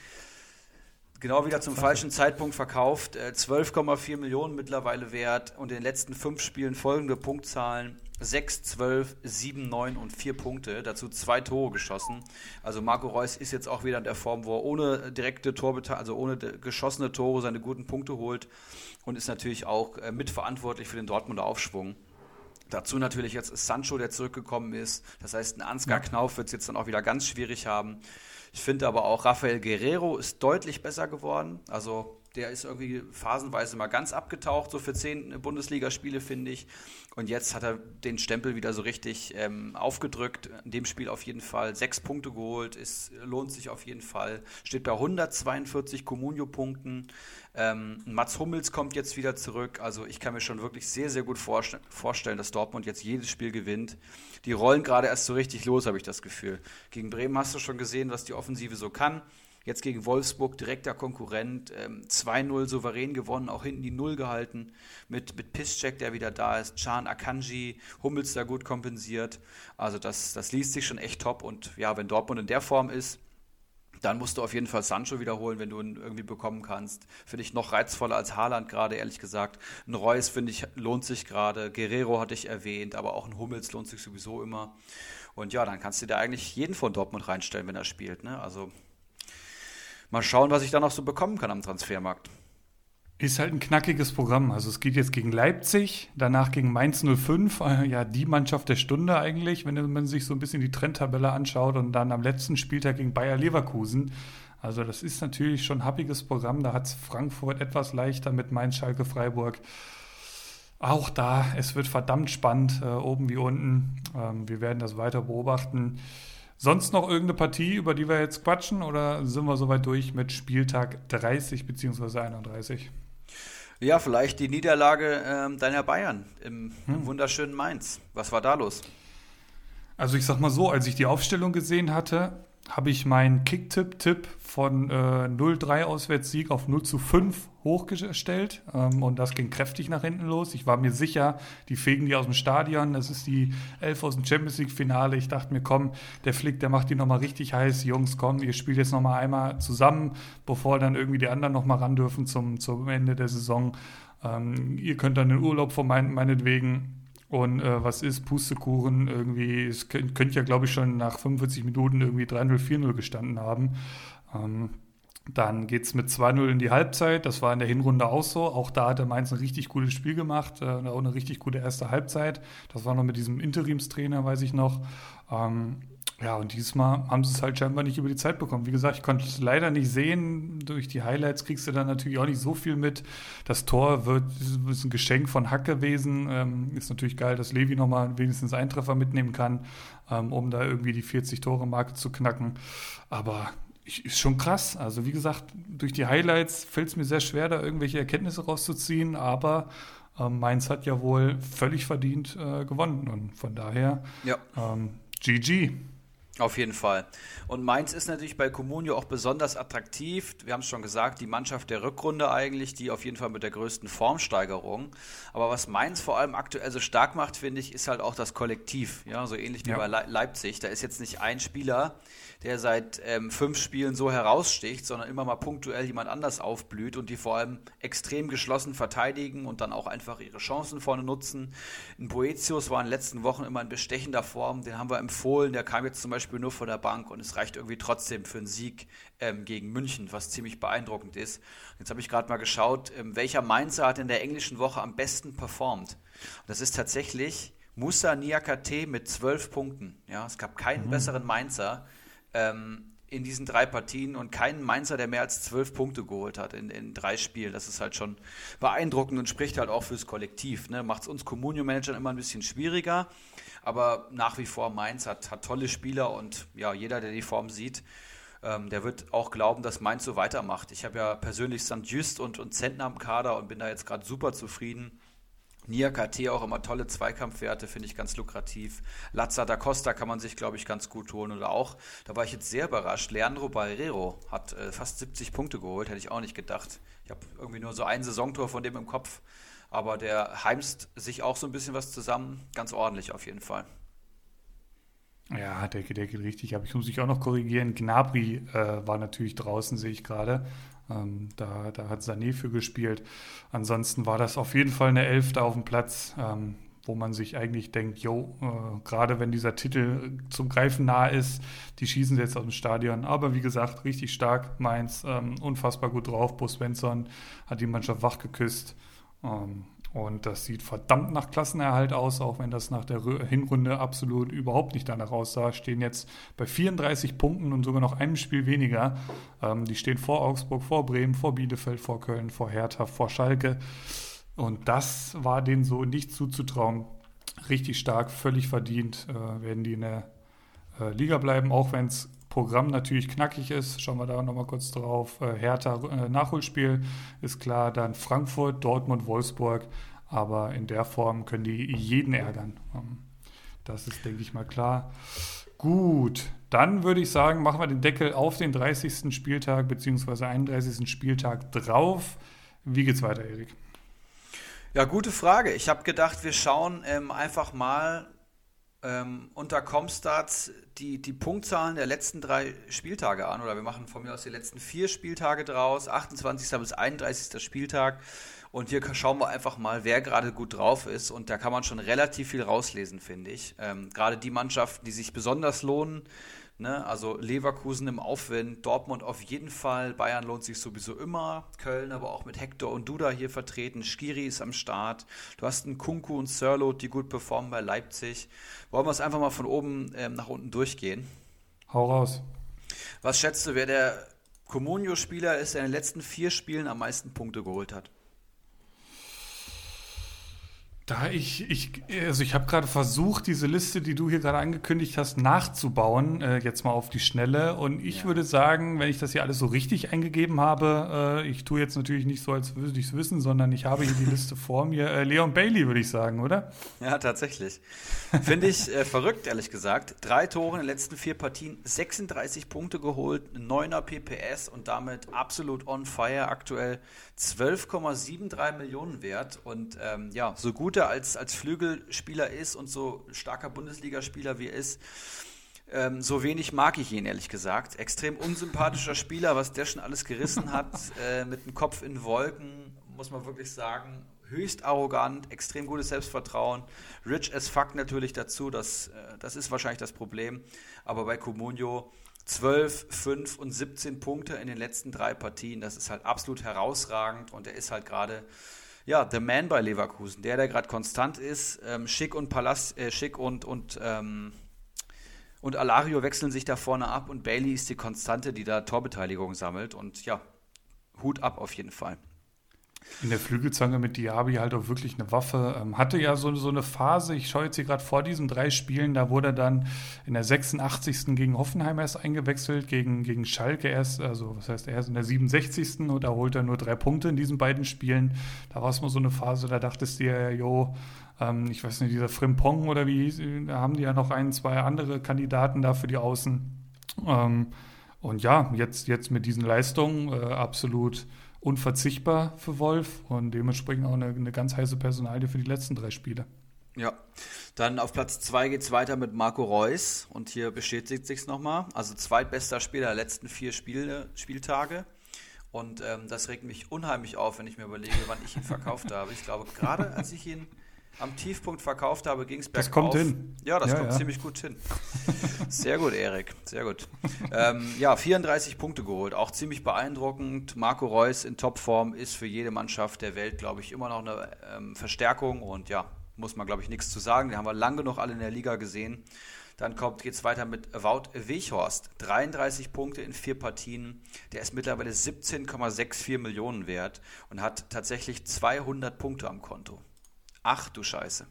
Genau wieder zum falschen Zeitpunkt verkauft. 12,4 äh, Millionen mittlerweile wert und in den letzten fünf Spielen folgende Punktzahlen. 6, 12, 7, 9 und 4 Punkte. Dazu zwei Tore geschossen. Also Marco Reus ist jetzt auch wieder in der Form, wo er ohne direkte Torbeteiligung, also ohne geschossene Tore seine guten Punkte holt und ist natürlich auch äh, mitverantwortlich für den Dortmunder Aufschwung. Dazu natürlich jetzt Sancho, der zurückgekommen ist. Das heißt, ein Ansgar Knauf wird es jetzt dann auch wieder ganz schwierig haben. Ich finde aber auch Rafael Guerrero ist deutlich besser geworden. Also der ist irgendwie phasenweise mal ganz abgetaucht, so für zehn Bundesligaspiele, finde ich. Und jetzt hat er den Stempel wieder so richtig ähm, aufgedrückt. In dem Spiel auf jeden Fall sechs Punkte geholt. Es lohnt sich auf jeden Fall. Steht bei 142 Comunio-Punkten. Ähm, Mats Hummels kommt jetzt wieder zurück. Also ich kann mir schon wirklich sehr, sehr gut vorst vorstellen, dass Dortmund jetzt jedes Spiel gewinnt. Die rollen gerade erst so richtig los, habe ich das Gefühl. Gegen Bremen hast du schon gesehen, was die Offensive so kann. Jetzt gegen Wolfsburg direkter Konkurrent, ähm, 2-0 souverän gewonnen, auch hinten die Null gehalten mit, mit Piszczek, der wieder da ist, Can Akanji, Hummels da gut kompensiert. Also das, das liest sich schon echt top und ja, wenn Dortmund in der Form ist, dann musst du auf jeden Fall Sancho wiederholen, wenn du ihn irgendwie bekommen kannst. Finde ich noch reizvoller als Haaland gerade, ehrlich gesagt. Ein Reus, finde ich, lohnt sich gerade. Guerrero hatte ich erwähnt, aber auch ein Hummels lohnt sich sowieso immer. Und ja, dann kannst du da eigentlich jeden von Dortmund reinstellen, wenn er spielt. Ne? Also mal schauen, was ich da noch so bekommen kann am Transfermarkt. Ist halt ein knackiges Programm. Also es geht jetzt gegen Leipzig, danach gegen Mainz 05, äh, ja die Mannschaft der Stunde eigentlich, wenn man sich so ein bisschen die Trendtabelle anschaut und dann am letzten Spieltag gegen Bayer Leverkusen. Also das ist natürlich schon ein happiges Programm. Da hat es Frankfurt etwas leichter mit Mainz, Schalke, Freiburg. Auch da, es wird verdammt spannend, äh, oben wie unten. Ähm, wir werden das weiter beobachten. Sonst noch irgendeine Partie, über die wir jetzt quatschen oder sind wir soweit durch mit Spieltag 30 bzw. 31? Ja, vielleicht die Niederlage ähm, deiner Bayern im, hm. im wunderschönen Mainz. Was war da los? Also ich sag mal so, als ich die Aufstellung gesehen hatte, habe ich meinen Kicktipp-Tipp von äh, 0-3 Auswärtssieg auf 0 zu 5 hochgestellt ähm, und das ging kräftig nach hinten los. Ich war mir sicher, die fegen die aus dem Stadion, das ist die Elf aus dem Champions League-Finale. Ich dachte mir, komm, der Flick, der macht die nochmal richtig heiß. Jungs, komm, ihr spielt jetzt nochmal einmal zusammen, bevor dann irgendwie die anderen nochmal ran dürfen zum, zum Ende der Saison. Ähm, ihr könnt dann den Urlaub von mein, meinetwegen und äh, was ist Pustekuchen? Irgendwie, es könnte ja, glaube ich, schon nach 45 Minuten irgendwie 3-0, 4-0 gestanden haben. Ähm, dann geht es mit 2-0 in die Halbzeit. Das war in der Hinrunde auch so. Auch da hat der Mainz ein richtig gutes Spiel gemacht. Äh, auch eine richtig gute erste Halbzeit. Das war noch mit diesem Interimstrainer, weiß ich noch. Ähm, ja, und diesmal haben sie es halt scheinbar nicht über die Zeit bekommen. Wie gesagt, ich konnte es leider nicht sehen. Durch die Highlights kriegst du dann natürlich auch nicht so viel mit. Das Tor wird, ist ein Geschenk von Hack gewesen. Ähm, ist natürlich geil, dass Levi nochmal wenigstens einen Treffer mitnehmen kann, ähm, um da irgendwie die 40-Tore-Marke zu knacken. Aber ist schon krass. Also wie gesagt, durch die Highlights fällt es mir sehr schwer, da irgendwelche Erkenntnisse rauszuziehen. Aber Ähm, Mainz hat ja wohl völlig verdient äh, gewonnen und von daher ja. ähm, GG. Auf jeden Fall. Und Mainz ist natürlich bei Comunio auch besonders attraktiv. Wir haben es schon gesagt, die Mannschaft der Rückrunde eigentlich, die auf jeden Fall mit der größten Formsteigerung. Aber was Mainz vor allem aktuell so stark macht, finde ich, ist halt auch das Kollektiv. Ja, so ähnlich wie ja. bei Leipzig. Da ist jetzt nicht ein Spieler, der seit ähm, fünf Spielen so heraussticht, sondern immer mal punktuell jemand anders aufblüht und die vor allem extrem geschlossen verteidigen und dann auch einfach ihre Chancen vorne nutzen. Ein Boetius war in den letzten Wochen immer in bestechender Form, den haben wir empfohlen, der kam jetzt zum Beispiel nur von der Bank und es reicht irgendwie trotzdem für einen Sieg ähm, gegen München, was ziemlich beeindruckend ist. Jetzt habe ich gerade mal geschaut, ähm, welcher Mainzer hat in der englischen Woche am besten performt. Und das ist tatsächlich Musa Niakate mit zwölf Punkten. Ja, es gab keinen mhm. besseren Mainzer ähm, in diesen drei Partien und keinen Mainzer, der mehr als zwölf Punkte geholt hat in, in drei Spielen. Das ist halt schon beeindruckend und spricht halt auch fürs Kollektiv. Ne? Macht es uns Communio-Managern immer ein bisschen schwieriger, aber nach wie vor Mainz hat, hat tolle Spieler und ja, jeder, der die Form sieht, ähm, der wird auch glauben, dass Mainz so weitermacht. Ich habe ja persönlich St. Just und, und Zentner am Kader und bin da jetzt gerade super zufrieden. Nia KT auch immer tolle Zweikampfwerte, finde ich ganz lukrativ. Lazza da Costa kann man sich, glaube ich, ganz gut holen. Oder auch, da war ich jetzt sehr überrascht, Leandro Barrero hat äh, fast 70 Punkte geholt, hätte ich auch nicht gedacht. Ich habe irgendwie nur so ein Saisontor von dem im Kopf. Aber der heimst sich auch so ein bisschen was zusammen. Ganz ordentlich auf jeden Fall. Ja, der, der geht richtig. Aber ich muss mich auch noch korrigieren. Gnabry äh, war natürlich draußen, sehe ich gerade. Ähm, da, da hat Sané für gespielt. Ansonsten war das auf jeden Fall eine Elfte auf dem Platz, ähm, wo man sich eigentlich denkt, jo, äh, gerade wenn dieser Titel zum Greifen nah ist, die schießen jetzt aus dem Stadion. Aber wie gesagt, richtig stark, Mainz, ähm, unfassbar gut drauf. Bo Svensson hat die Mannschaft wach geküsst. Ähm, und das sieht verdammt nach Klassenerhalt aus, auch wenn das nach der Hinrunde absolut überhaupt nicht danach aussah. Stehen jetzt bei 34 Punkten und sogar noch einem Spiel weniger. Ähm, die stehen vor Augsburg, vor Bremen, vor Bielefeld, vor Köln, vor Hertha, vor Schalke. Und das war denen so nicht zuzutrauen. Richtig stark, völlig verdient äh, werden die in der äh, Liga bleiben, auch wenn es Programm natürlich knackig ist. Schauen wir da nochmal kurz drauf. Äh, Hertha äh, Nachholspiel ist klar, dann Frankfurt, Dortmund, Wolfsburg. Aber in der Form können die jeden ärgern. Ähm, das ist, denke ich mal, klar. Gut, dann würde ich sagen, machen wir den Deckel auf den 30. Spieltag bzw. 31. Spieltag drauf. Wie geht's weiter, Erik? Ja, gute Frage. Ich habe gedacht, wir schauen ähm, einfach mal ähm, unter Comstats die, die Punktzahlen der letzten drei Spieltage an. Oder wir machen von mir aus die letzten vier Spieltage draus, 28. bis 31. Spieltag. Und hier schauen wir einfach mal, wer gerade gut drauf ist. Und da kann man schon relativ viel rauslesen, finde ich. Ähm, gerade die Mannschaften, die sich besonders lohnen, Ne? Also Leverkusen im Aufwind, Dortmund auf jeden Fall, Bayern lohnt sich sowieso immer, Köln aber auch mit Hector und Duda hier vertreten, Skiri ist am Start, du hast einen Kunku und Sörlot, die gut performen bei Leipzig. Wollen wir es einfach mal von oben ähm, nach unten durchgehen? Hau raus. Was schätzt du, wer der Comunio-Spieler ist, der in den letzten vier Spielen am meisten Punkte geholt hat? Da ich, ich, also ich habe gerade versucht, diese Liste, die du hier gerade angekündigt hast, nachzubauen, äh, jetzt mal auf die Schnelle. Und ich ja. würde sagen, wenn ich das hier alles so richtig eingegeben habe, äh, ich tue jetzt natürlich nicht so, als würde ich es wissen, sondern ich habe hier die Liste vor mir. Äh, Leon Bailey, würde ich sagen, oder? Ja, tatsächlich. Finde ich äh, verrückt, ehrlich gesagt. Drei Tore in den letzten vier Partien, 36 Punkte geholt, 9er PPS und damit absolut on fire aktuell. 12,73 Millionen wert. Und ähm, ja, so gut er als, als Flügelspieler ist und so starker Bundesligaspieler wie er ist, ähm, so wenig mag ich ihn, ehrlich gesagt. Extrem unsympathischer Spieler, was der schon alles gerissen hat, äh, mit dem Kopf in Wolken, muss man wirklich sagen. Höchst arrogant, extrem gutes Selbstvertrauen. Rich as fuck natürlich dazu, das, äh, das ist wahrscheinlich das Problem. Aber bei Comunio 12, 5 und 17 Punkte in den letzten drei Partien. Das ist halt absolut herausragend und er ist halt gerade ja, the man bei Leverkusen, der, der gerade konstant ist. Ähm, Schick und Palast, äh, Schick und, und, ähm, und Alario wechseln sich da vorne ab und Bailey ist die Konstante, die da Torbeteiligung sammelt. Und ja, Hut ab auf jeden Fall. In der Flügelzange mit Diaby halt auch wirklich eine Waffe. Ähm, hatte ja so, so eine Phase, ich schaue jetzt hier gerade vor diesen drei Spielen, da wurde er dann in der 86. gegen Hoffenheim erst eingewechselt, gegen, gegen Schalke erst, also was heißt erst in der 67. und da holt er nur drei Punkte in diesen beiden Spielen. Da war es mal so eine Phase, da dachtest du ja, jo, ähm, ich weiß nicht, dieser Frimpong oder wie hieß, da haben die ja noch ein, zwei andere Kandidaten da für die Außen. Ähm, und ja, jetzt, jetzt mit diesen Leistungen äh, absolut unverzichtbar für Wolf und dementsprechend auch eine, eine ganz heiße Personalie für die letzten drei Spiele. Ja, dann auf Platz 2 geht es weiter mit Marco Reus und hier bestätigt sich nochmal. Also zweitbester Spieler der letzten vier Spiele, Spieltage. Und ähm, das regt mich unheimlich auf, wenn ich mir überlege, wann ich ihn verkauft habe. Ich glaube, gerade als ich ihn am Tiefpunkt verkauft habe, ging es bergauf. Das kommt hin. Ja, das ja, kommt ja. ziemlich gut hin. Sehr gut, Erik. Sehr gut. Ähm, ja, 34 Punkte geholt. Auch ziemlich beeindruckend. Marco Reus in Topform ist für jede Mannschaft der Welt, glaube ich, immer noch eine ähm, Verstärkung. Und ja, muss man, glaube ich, nichts zu sagen. Den haben wir lang genug alle in der Liga gesehen. Dann geht es weiter mit Wout Weghorst. 33 Punkte in vier Partien. Der ist mittlerweile 17,64 Millionen wert und hat tatsächlich 200 Punkte am Konto. Ach du Scheiße.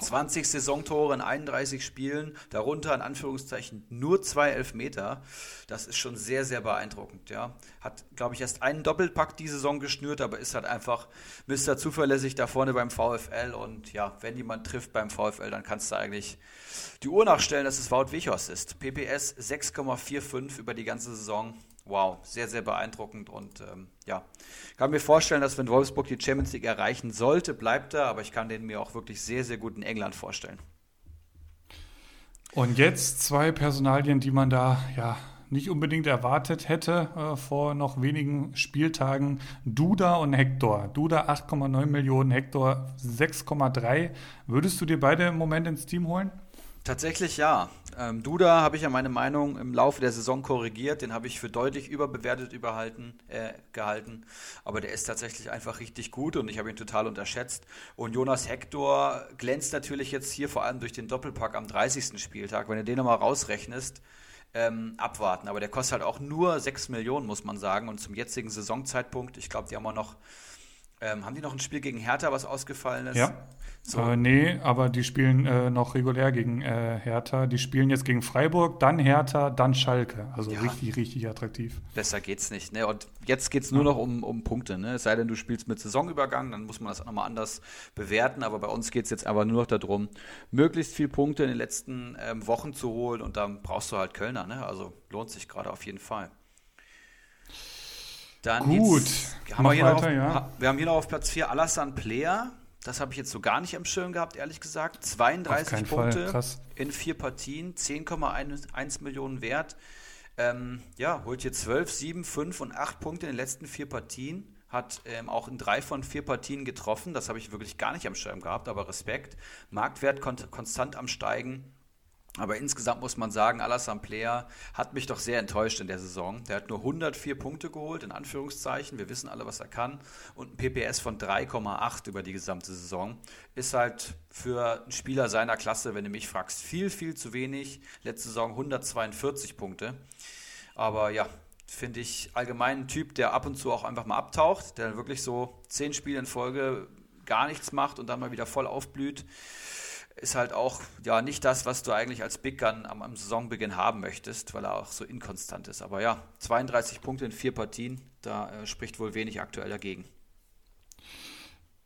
20 Saisontore in 31 Spielen, darunter in Anführungszeichen nur zwei Elfmeter. Das ist schon sehr, sehr beeindruckend. Ja. Hat, glaube ich, erst einen Doppelpack die Saison geschnürt, aber ist halt einfach Mr. Zuverlässig da vorne beim VfL. Und ja, wenn jemand trifft beim VfL, dann kannst du eigentlich die Uhr nachstellen, dass es Wout Wichos ist. PPS 6,45 über die ganze Saison. Wow, sehr, sehr beeindruckend und ähm, ja, kann mir vorstellen, dass wenn Wolfsburg die Champions League erreichen sollte, bleibt er, aber ich kann den mir auch wirklich sehr, sehr gut in England vorstellen. Und jetzt zwei Personalien, die man da ja nicht unbedingt erwartet hätte äh, vor noch wenigen Spieltagen. Duda und Hector. Duda 8,9 Millionen, Hector 6,3. Würdest du dir beide im Moment ins Team holen? Tatsächlich ja. Ähm, Duda habe ich ja meine Meinung im Laufe der Saison korrigiert. Den habe ich für deutlich überbewertet überhalten, äh, gehalten. Aber der ist tatsächlich einfach richtig gut und ich habe ihn total unterschätzt. Und Jonas Hector glänzt natürlich jetzt hier vor allem durch den Doppelpack am 30. Spieltag. Wenn du den nochmal rausrechnest, ähm, abwarten. Aber der kostet halt auch nur 6 Millionen, muss man sagen. Und zum jetzigen Saisonzeitpunkt, ich glaube, die haben auch noch ähm, haben die noch ein Spiel gegen Hertha, was ausgefallen ist? Ja. So. Äh, nee, aber die spielen äh, noch regulär gegen äh, Hertha. Die spielen jetzt gegen Freiburg, dann Hertha, dann Schalke. Also ja. richtig, richtig attraktiv. Besser geht's nicht. Ne? Und jetzt geht's nur ja. noch um, um Punkte. Ne? Es sei denn, du spielst mit Saisonübergang, dann muss man das nochmal anders bewerten. Aber bei uns geht es jetzt aber nur noch darum, möglichst viele Punkte in den letzten ähm, Wochen zu holen. Und dann brauchst du halt Kölner. Ne? Also lohnt sich gerade auf jeden Fall. Dann Gut, haben wir, hier weiter, auf, ja. wir haben hier noch auf Platz 4 Alassane Player. Das habe ich jetzt so gar nicht am Schirm gehabt, ehrlich gesagt. 32 Punkte in vier Partien, 10,1 Millionen wert. Ähm, ja, holt hier 12, 7, 5 und 8 Punkte in den letzten vier Partien. Hat ähm, auch in drei von vier Partien getroffen. Das habe ich wirklich gar nicht am Schirm gehabt, aber Respekt. Marktwert kon konstant am Steigen. Aber insgesamt muss man sagen, Alassane Player hat mich doch sehr enttäuscht in der Saison. Der hat nur 104 Punkte geholt, in Anführungszeichen. Wir wissen alle, was er kann. Und ein PPS von 3,8 über die gesamte Saison. Ist halt für einen Spieler seiner Klasse, wenn du mich fragst, viel, viel zu wenig. Letzte Saison 142 Punkte. Aber ja, finde ich allgemein ein Typ, der ab und zu auch einfach mal abtaucht, der wirklich so zehn Spiele in Folge gar nichts macht und dann mal wieder voll aufblüht ist halt auch ja nicht das, was du eigentlich als Big Gun am, am, Saisonbeginn haben möchtest, weil er auch so inkonstant ist. Aber ja, 32 Punkte in vier Partien, da äh, spricht wohl wenig aktuell dagegen.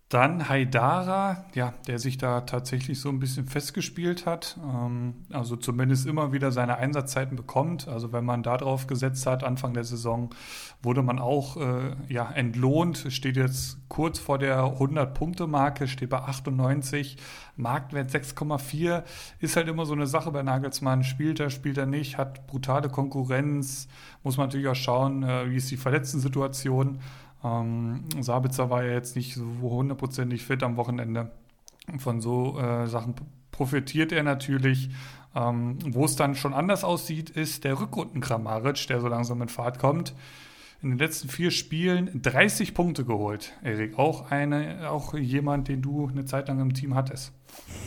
Dann Haidara, ja, der sich da tatsächlich so ein bisschen festgespielt hat, ähm, also zumindest immer wieder seine Einsatzzeiten bekommt. Also wenn man da drauf gesetzt hat, Anfang der Saison, wurde man auch äh, ja, entlohnt, steht jetzt kurz vor der 100-Punkte-Marke, steht bei 98, Marktwert 6,4, ist halt immer so eine Sache bei Nagelsmann, spielt er, spielt er nicht, hat brutale Konkurrenz, muss man natürlich auch schauen, äh, wie ist die Verletzten-Situation. Ähm, Sabitzer war ja jetzt nicht so hundertprozentig fit am Wochenende. Von so äh, Sachen profitiert er natürlich. Ähm, Wo es dann schon anders aussieht, ist der Rückrunden Kramaric, der so langsam in Fahrt kommt. In den letzten vier Spielen 30 Punkte geholt, Erik. Auch, auch jemand, den du eine Zeit lang im Team hattest.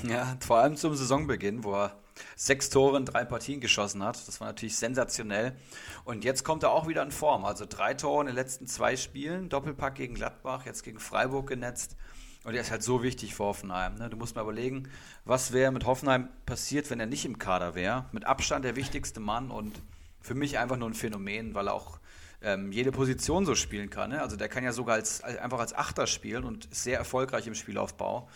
Ja, vor allem zum Saisonbeginn, wo er sechs Tore in drei Partien geschossen hat. Das war natürlich sensationell. Und jetzt kommt er auch wieder in Form. Also drei Tore in den letzten zwei Spielen, Doppelpack gegen Gladbach, jetzt gegen Freiburg genetzt. Und er ist halt so wichtig für Hoffenheim. Ne? Du musst mal überlegen, was wäre mit Hoffenheim passiert, wenn er nicht im Kader wäre. Mit Abstand der wichtigste Mann und für mich einfach nur ein Phänomen, weil er auch ähm, jede Position so spielen kann. Ne? Also der kann ja sogar als, einfach als Achter spielen und ist sehr erfolgreich im Spielaufbau.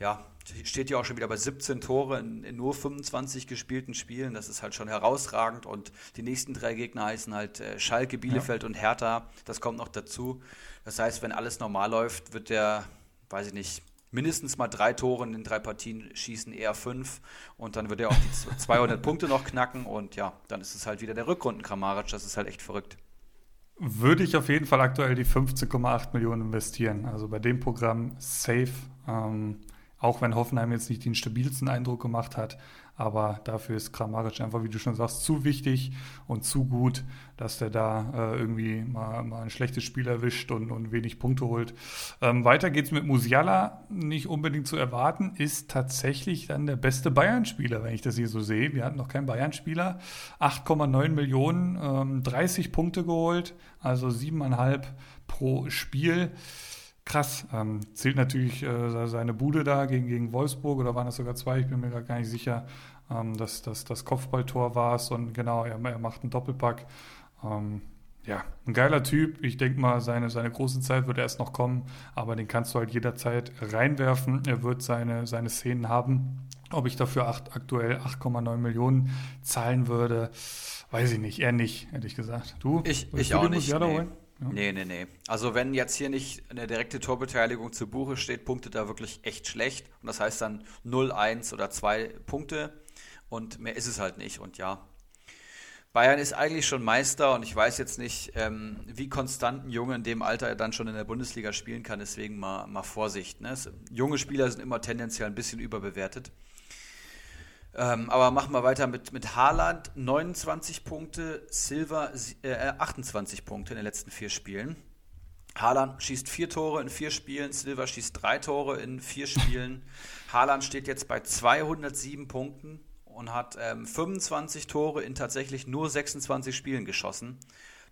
Ja, steht ja auch schon wieder bei 17 Tore in, in, nur 25 gespielten Spielen. Das ist halt schon herausragend. Und die nächsten drei Gegner heißen halt äh, Schalke, Bielefeld ja. und Hertha. Das kommt noch dazu. Das heißt, wenn alles normal läuft, wird der, weiß ich nicht, mindestens mal drei Tore in den drei Partien schießen, eher fünf. Und dann wird er auch die 200 Punkte noch knacken. Und ja, dann ist es halt wieder der Rückrunden Kramaric. Das ist halt echt verrückt würde ich auf jeden Fall aktuell die 15,8 Millionen investieren. Also bei dem Programm safe. Ähm, auch wenn Hoffenheim jetzt nicht den stabilsten Eindruck gemacht hat, aber dafür ist Kramaric einfach, wie du schon sagst, zu wichtig und zu gut, dass der da äh, irgendwie mal, mal, ein schlechtes Spiel erwischt und, und wenig Punkte holt. Ähm, weiter geht's mit Musiala, nicht unbedingt zu erwarten, ist tatsächlich dann der beste Bayern-Spieler, wenn ich das hier so sehe. Wir hatten noch keinen Bayern-Spieler. 8,9 Millionen, ähm, 30 Punkte geholt, also 7,5 pro Spiel krass. Ähm, zählt natürlich äh, seine Bude da gegen, gegen Wolfsburg oder waren das sogar zwei? Ich bin mir gar nicht sicher, ähm, dass, dass das Kopfballtor war es und genau, er, er macht einen Doppelpack. Ähm, ja, ein geiler Typ. Ich denke mal, seine, seine große Zeit wird erst noch kommen, aber den kannst du halt jederzeit reinwerfen. Er wird seine, seine Szenen haben. Ob ich dafür acht, aktuell 8,9 Millionen zahlen würde, weiß ich nicht. Eher nicht, hätte ich gesagt. Du? Ich, ich auch nicht. Nee. Ja. Nee, nee, nee. Also wenn jetzt hier nicht eine direkte Torbeteiligung zu Buche steht, punktet er wirklich echt schlecht. Und das heißt dann 0, 1 oder 2 Punkte. Und mehr ist es halt nicht. Und ja, Bayern ist eigentlich schon Meister und ich weiß jetzt nicht, ähm, wie konstant ein Junge in dem Alter er dann schon in der Bundesliga spielen kann. Deswegen mal, mal Vorsicht. Ne? Junge Spieler sind immer tendenziell ein bisschen überbewertet. Ähm, aber machen wir weiter mit, mit Haaland, 29 Punkte, Silva äh, 28 Punkte in den letzten vier Spielen. Haaland schießt vier Tore in vier Spielen, Silva schießt drei Tore in vier Spielen. Haaland steht jetzt bei 207 Punkten und hat ähm, 25 Tore in tatsächlich nur 26 Spielen geschossen.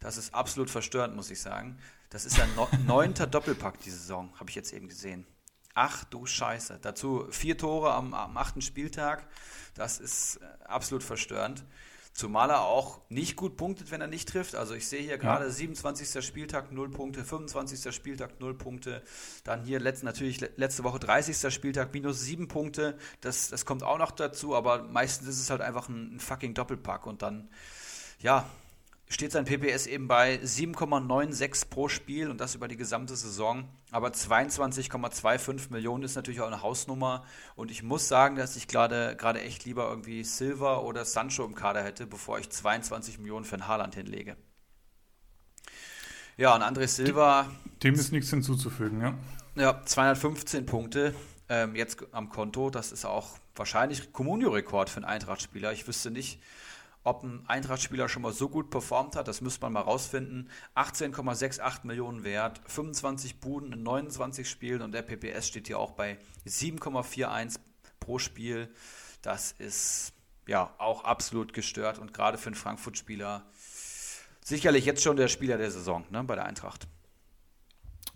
Das ist absolut verstörend, muss ich sagen. Das ist ein neunter Doppelpack die Saison, habe ich jetzt eben gesehen. Ach du Scheiße. Dazu vier Tore am, am achten Spieltag. Das ist äh, absolut verstörend. Zumal er auch nicht gut punktet, wenn er nicht trifft. Also ich sehe hier gerade ja. 27. Spieltag 0 Punkte, 25. Spieltag 0 Punkte. Dann hier letzt, natürlich letzte Woche 30. Spieltag minus 7 Punkte. Das, das kommt auch noch dazu, aber meistens ist es halt einfach ein, ein fucking Doppelpack. Und dann, ja, steht sein PPS eben bei 7,96 pro Spiel und das über die gesamte Saison. Aber 22,25 Millionen ist natürlich auch eine Hausnummer. Und ich muss sagen, dass ich gerade gerade echt lieber irgendwie Silver oder Sancho im Kader hätte, bevor ich 22 Millionen für ein Haaland hinlege. Ja, und André Silva. Dem ist nichts hinzuzufügen, ja. Ja, 215 Punkte ähm, jetzt am Konto. Das ist auch wahrscheinlich Comunio-Rekord für einen Eintracht-Spieler. Ich wüsste nicht, ob ein Eintracht-Spieler schon mal so gut performt hat, das müsste man mal rausfinden. 18,68 Millionen wert, 25 Buden in 29 Spielen und der PPS steht hier auch bei 7,41 pro Spiel. Das ist ja auch absolut gestört und gerade für einen Frankfurt-Spieler sicherlich jetzt schon der Spieler der Saison ne, bei der Eintracht.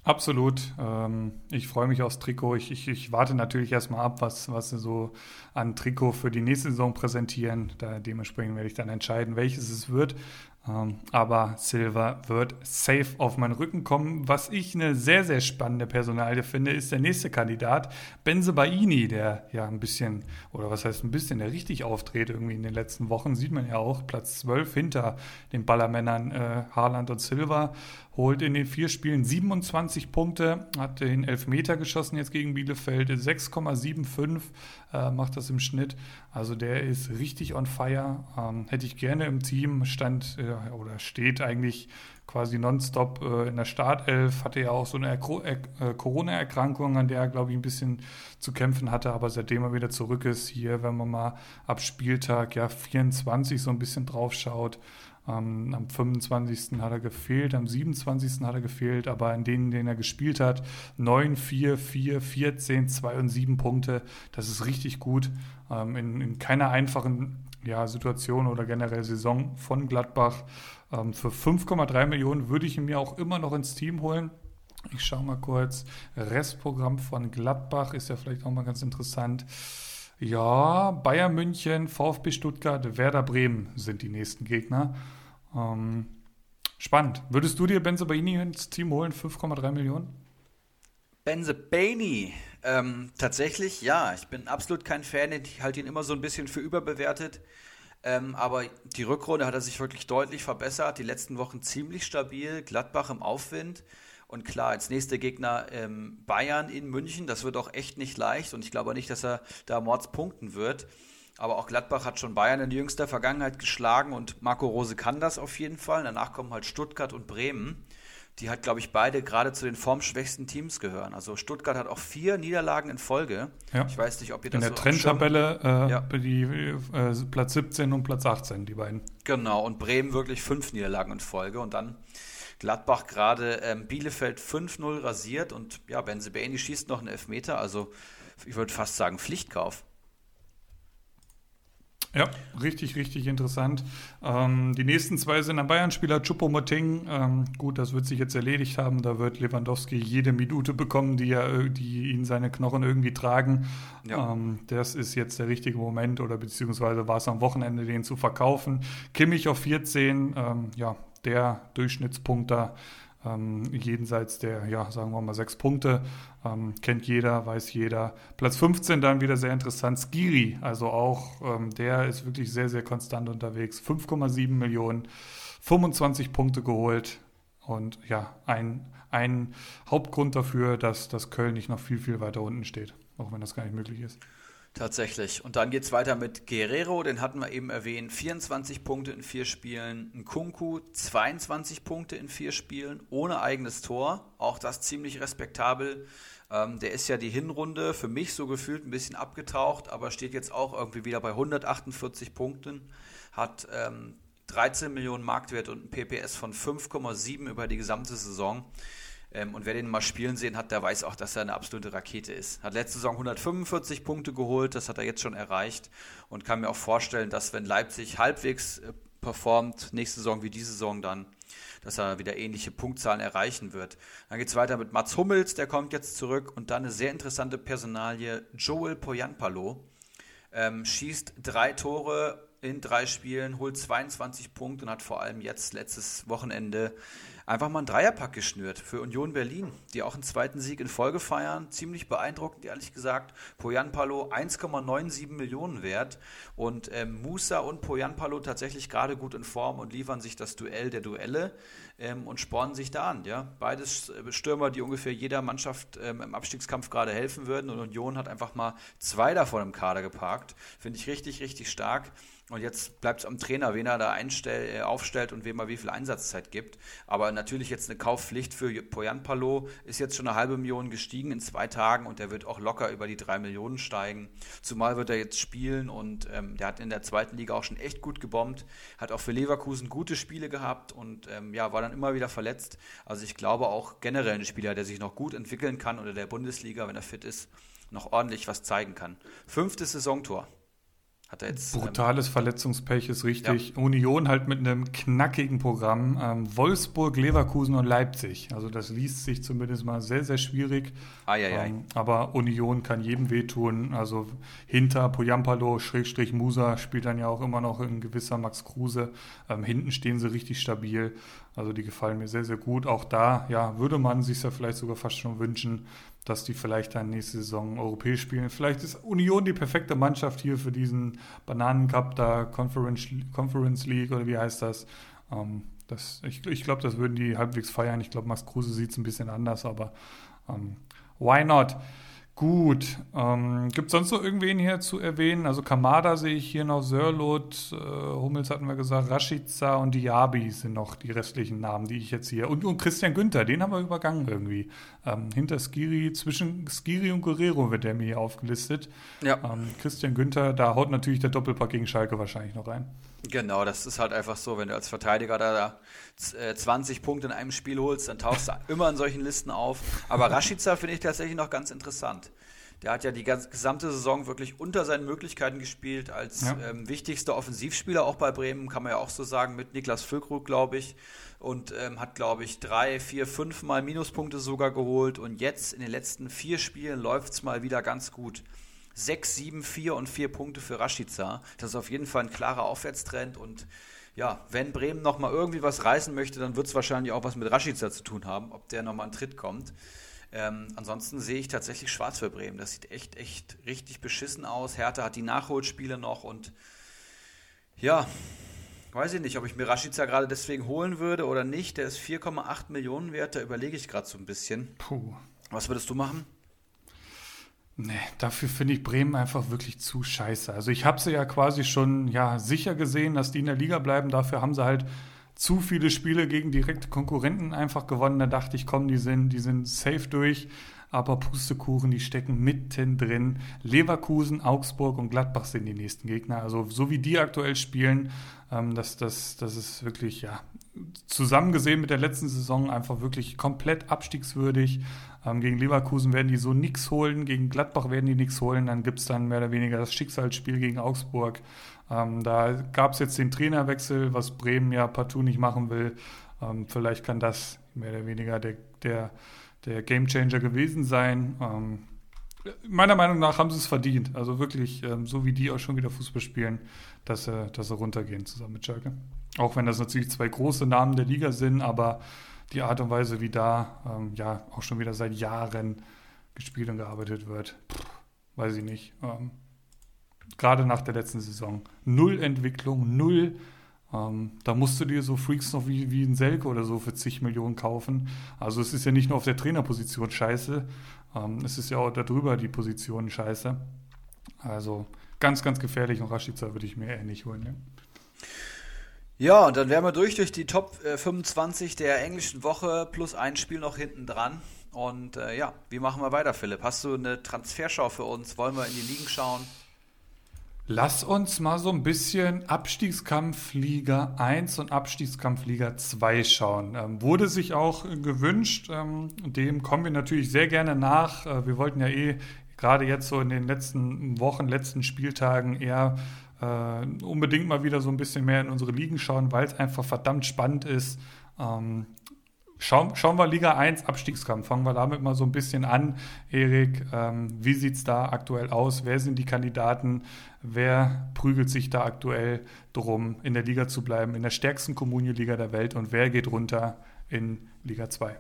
Absolut. Ähm, ich freue mich aufs Trikot. Ich, ich, ich warte natürlich erstmal ab, was, was sie so an Trikot für die nächste Saison präsentieren. Da, dementsprechend werde ich dann entscheiden, welches es wird. Ähm, aber Silver wird safe auf meinen Rücken kommen. Was ich eine sehr, sehr spannende Personalie finde, ist der nächste Kandidat, Benze Baini, der ja ein bisschen, oder was heißt ein bisschen, der richtig auftritt irgendwie in den letzten Wochen. Sieht man ja auch, Platz 12 hinter den Ballermännern äh, Haaland und Silva holt in den vier Spielen 27 Punkte, hat den Elfmeter geschossen jetzt gegen Bielefeld, 6,75 äh, macht das im Schnitt. Also der ist richtig on fire. Ähm, hätte ich gerne im Team, stand äh, oder steht eigentlich quasi nonstop äh, in der Startelf, hatte ja auch so eine er äh, Corona-Erkrankung, an der er, glaube ich, ein bisschen zu kämpfen hatte, aber seitdem er wieder zurück ist, hier, wenn man mal ab Spieltag ja 24 so ein bisschen drauf schaut, ähm, am 25. hat er gefehlt, am 27. hat er gefehlt, aber in denen, denen er gespielt hat, 9, 4, 4, 14, 2 und 7 Punkte, das ist richtig gut. Ähm, in, in keiner einfachen ja, Situation oder generell Saison von Gladbach. Ähm, für 5,3 Millionen würde ich ihn mir auch immer noch ins Team holen. Ich schaue mal kurz. Restprogramm von Gladbach ist ja vielleicht auch mal ganz interessant. Ja, Bayern München, VfB Stuttgart, Werder Bremen sind die nächsten Gegner. Ähm, spannend. Würdest du dir Benze Baini ins Team holen? 5,3 Millionen? Benze Baini, ähm, tatsächlich, ja. Ich bin absolut kein Fan. Ich halte ihn immer so ein bisschen für überbewertet. Ähm, aber die Rückrunde hat er sich wirklich deutlich verbessert. Die letzten Wochen ziemlich stabil. Gladbach im Aufwind. Und klar, als nächster Gegner ähm, Bayern in München. Das wird auch echt nicht leicht. Und ich glaube nicht, dass er da Mords punkten wird. Aber auch Gladbach hat schon Bayern in jüngster Vergangenheit geschlagen. Und Marco Rose kann das auf jeden Fall. Danach kommen halt Stuttgart und Bremen die halt, glaube ich, beide gerade zu den formschwächsten Teams gehören. Also Stuttgart hat auch vier Niederlagen in Folge. Ja. Ich weiß nicht, ob ihr das In der so Trendtabelle äh, ja. die, äh, Platz 17 und Platz 18, die beiden. Genau, und Bremen wirklich fünf Niederlagen in Folge. Und dann Gladbach gerade ähm, Bielefeld 5-0 rasiert und ja, Benzebaini schießt noch einen Elfmeter. Also ich würde fast sagen Pflichtkauf. Ja, richtig, richtig interessant. Ähm, die nächsten zwei sind ein Bayern-Spieler, Choupo-Moting. Ähm, gut, das wird sich jetzt erledigt haben. Da wird Lewandowski jede Minute bekommen, die, er, die ihn seine Knochen irgendwie tragen. Ja. Ähm, das ist jetzt der richtige Moment oder beziehungsweise war es am Wochenende, den zu verkaufen. Kimmich auf 14, ähm, ja, der Durchschnittspunkter ähm, jenseits der, ja, sagen wir mal, sechs Punkte. Ähm, kennt jeder, weiß jeder. Platz 15 dann wieder sehr interessant. Skiri, also auch, ähm, der ist wirklich sehr, sehr konstant unterwegs. 5,7 Millionen, 25 Punkte geholt. Und ja, ein, ein Hauptgrund dafür, dass, dass Köln nicht noch viel, viel weiter unten steht, auch wenn das gar nicht möglich ist. Tatsächlich. Und dann geht es weiter mit Guerrero, den hatten wir eben erwähnt. 24 Punkte in vier Spielen. Nkunku 22 Punkte in vier Spielen, ohne eigenes Tor. Auch das ziemlich respektabel. Ähm, der ist ja die Hinrunde für mich so gefühlt ein bisschen abgetaucht, aber steht jetzt auch irgendwie wieder bei 148 Punkten. Hat ähm, 13 Millionen Marktwert und ein PPS von 5,7 über die gesamte Saison. Ähm, und wer den mal spielen sehen hat, der weiß auch, dass er eine absolute Rakete ist. Hat letzte Saison 145 Punkte geholt, das hat er jetzt schon erreicht und kann mir auch vorstellen, dass wenn Leipzig halbwegs äh, performt, nächste Saison wie diese Saison dann, dass er wieder ähnliche Punktzahlen erreichen wird. Dann geht es weiter mit Mats Hummels, der kommt jetzt zurück und dann eine sehr interessante Personalie, Joel Poyanpalo. Ähm, schießt drei Tore in drei Spielen, holt 22 Punkte und hat vor allem jetzt letztes Wochenende einfach mal einen Dreierpack geschnürt für Union Berlin, die auch einen zweiten Sieg in Folge feiern. Ziemlich beeindruckend, ehrlich gesagt. Poyanpalo 1,97 Millionen wert und ähm, Musa und Poyanpalo tatsächlich gerade gut in Form und liefern sich das Duell der Duelle ähm, und spornen sich da an. Ja? Beides äh, Stürmer, die ungefähr jeder Mannschaft ähm, im Abstiegskampf gerade helfen würden und Union hat einfach mal zwei davon im Kader geparkt. Finde ich richtig, richtig stark. Und jetzt bleibt es am Trainer, wen er da einstell, äh, aufstellt und wem er wie viel Einsatzzeit gibt. Aber natürlich jetzt eine Kaufpflicht für Poyan Palo ist jetzt schon eine halbe Million gestiegen in zwei Tagen und der wird auch locker über die drei Millionen steigen. Zumal wird er jetzt spielen und ähm, der hat in der zweiten Liga auch schon echt gut gebombt, hat auch für Leverkusen gute Spiele gehabt und ähm, ja, war dann immer wieder verletzt. Also ich glaube auch generell ein Spieler, der sich noch gut entwickeln kann oder der Bundesliga, wenn er fit ist, noch ordentlich was zeigen kann. Fünftes Saisontor. Hat er jetzt, Brutales ähm, Verletzungspech ist richtig. Ja. Union halt mit einem knackigen Programm. Ähm, Wolfsburg, Leverkusen und Leipzig. Also das liest sich zumindest mal sehr, sehr schwierig. Ah, ja, ja. Ähm, aber Union kann jedem wehtun. Also hinter Poyampalo, Schrägstrich Musa spielt dann ja auch immer noch ein gewisser Max Kruse. Ähm, hinten stehen sie richtig stabil. Also die gefallen mir sehr, sehr gut. Auch da, ja, würde man sich ja vielleicht sogar fast schon wünschen, dass die vielleicht dann nächste Saison europäisch spielen. Vielleicht ist Union die perfekte Mannschaft hier für diesen Bananencup da, Conference, Conference League oder wie heißt das. Ähm, das ich ich glaube, das würden die halbwegs feiern. Ich glaube, Max Kruse sieht es ein bisschen anders, aber ähm, why not? Gut, ähm, gibt es sonst noch irgendwen hier zu erwähnen? Also Kamada sehe ich hier noch, Sörlot, äh, Hummels hatten wir gesagt, Rashica und Diaby sind noch die restlichen Namen, die ich jetzt hier. Und, und Christian Günther, den haben wir übergangen irgendwie. Ähm, hinter Skiri, zwischen Skiri und Guerrero wird der mir hier aufgelistet. Ja. Ähm, Christian Günther, da haut natürlich der Doppelpack gegen Schalke wahrscheinlich noch rein. Genau, das ist halt einfach so, wenn du als Verteidiger da, da 20 äh, Punkte in einem Spiel holst, dann tauchst du immer in solchen Listen auf. Aber Rashica finde ich tatsächlich noch ganz interessant. Der hat ja die ganze, gesamte Saison wirklich unter seinen Möglichkeiten gespielt, als ja. ähm, wichtigster Offensivspieler auch bei Bremen, kann man ja auch so sagen, mit Niklas Füllkrug, glaube ich. Und ähm, hat, glaube ich, drei, vier, fünf Mal Minuspunkte sogar geholt. Und jetzt in den letzten vier Spielen läuft es mal wieder ganz gut. 6, 7, 4 und 4 Punkte für Rashica. Das ist auf jeden Fall ein klarer Aufwärtstrend und ja, wenn Bremen nochmal irgendwie was reißen möchte, dann wird es wahrscheinlich auch was mit Rashica zu tun haben, ob der nochmal einen Tritt kommt. Ähm, ansonsten sehe ich tatsächlich schwarz für Bremen. Das sieht echt, echt richtig beschissen aus. Hertha hat die Nachholspiele noch und ja, weiß ich nicht, ob ich mir Rashica gerade deswegen holen würde oder nicht. Der ist 4,8 Millionen wert, da überlege ich gerade so ein bisschen. Puh. Was würdest du machen? Nee, dafür finde ich Bremen einfach wirklich zu scheiße. Also ich habe sie ja quasi schon ja, sicher gesehen, dass die in der Liga bleiben. Dafür haben sie halt zu viele Spiele gegen direkte Konkurrenten einfach gewonnen. Da dachte ich, komm, die sind, die sind safe durch. Aber Pustekuchen, die stecken mittendrin. Leverkusen, Augsburg und Gladbach sind die nächsten Gegner. Also so wie die aktuell spielen, ähm, das, das, das ist wirklich, ja, zusammen gesehen mit der letzten Saison einfach wirklich komplett abstiegswürdig. Ähm, gegen Leverkusen werden die so nichts holen, gegen Gladbach werden die nichts holen. Dann gibt es dann mehr oder weniger das Schicksalsspiel gegen Augsburg. Ähm, da gab es jetzt den Trainerwechsel, was Bremen ja partout nicht machen will. Ähm, vielleicht kann das mehr oder weniger der, der, der Gamechanger gewesen sein. Ähm, meiner Meinung nach haben sie es verdient. Also wirklich, ähm, so wie die auch schon wieder Fußball spielen, dass sie, dass sie runtergehen zusammen mit Schalke. Auch wenn das natürlich zwei große Namen der Liga sind, aber die Art und Weise, wie da ähm, ja auch schon wieder seit Jahren gespielt und gearbeitet wird, pff, weiß ich nicht. Ähm, Gerade nach der letzten Saison. Null Entwicklung, null. Ähm, da musst du dir so Freaks noch wie, wie ein Selke oder so für zig Millionen kaufen. Also es ist ja nicht nur auf der Trainerposition scheiße, ähm, es ist ja auch darüber die Position scheiße. Also ganz, ganz gefährlich und Rashica würde ich mir eher nicht holen. Ja. Ja, und dann wären wir durch durch die Top äh, 25 der englischen Woche plus ein Spiel noch hinten dran. Und äh, ja, wie machen wir weiter, Philipp? Hast du eine Transferschau für uns? Wollen wir in die Ligen schauen? Lass uns mal so ein bisschen Abstiegskampf Liga 1 und Abstiegskampf Liga 2 schauen. Ähm, wurde sich auch gewünscht. Ähm, dem kommen wir natürlich sehr gerne nach. Äh, wir wollten ja eh gerade jetzt so in den letzten Wochen, letzten Spieltagen eher äh, unbedingt mal wieder so ein bisschen mehr in unsere Ligen schauen, weil es einfach verdammt spannend ist. Ähm, schauen, schauen wir Liga 1 Abstiegskampf. Fangen wir damit mal so ein bisschen an. Erik, ähm, wie sieht es da aktuell aus? Wer sind die Kandidaten? Wer prügelt sich da aktuell drum, in der Liga zu bleiben, in der stärksten Kommunio-Liga der Welt? Und wer geht runter in Liga 2?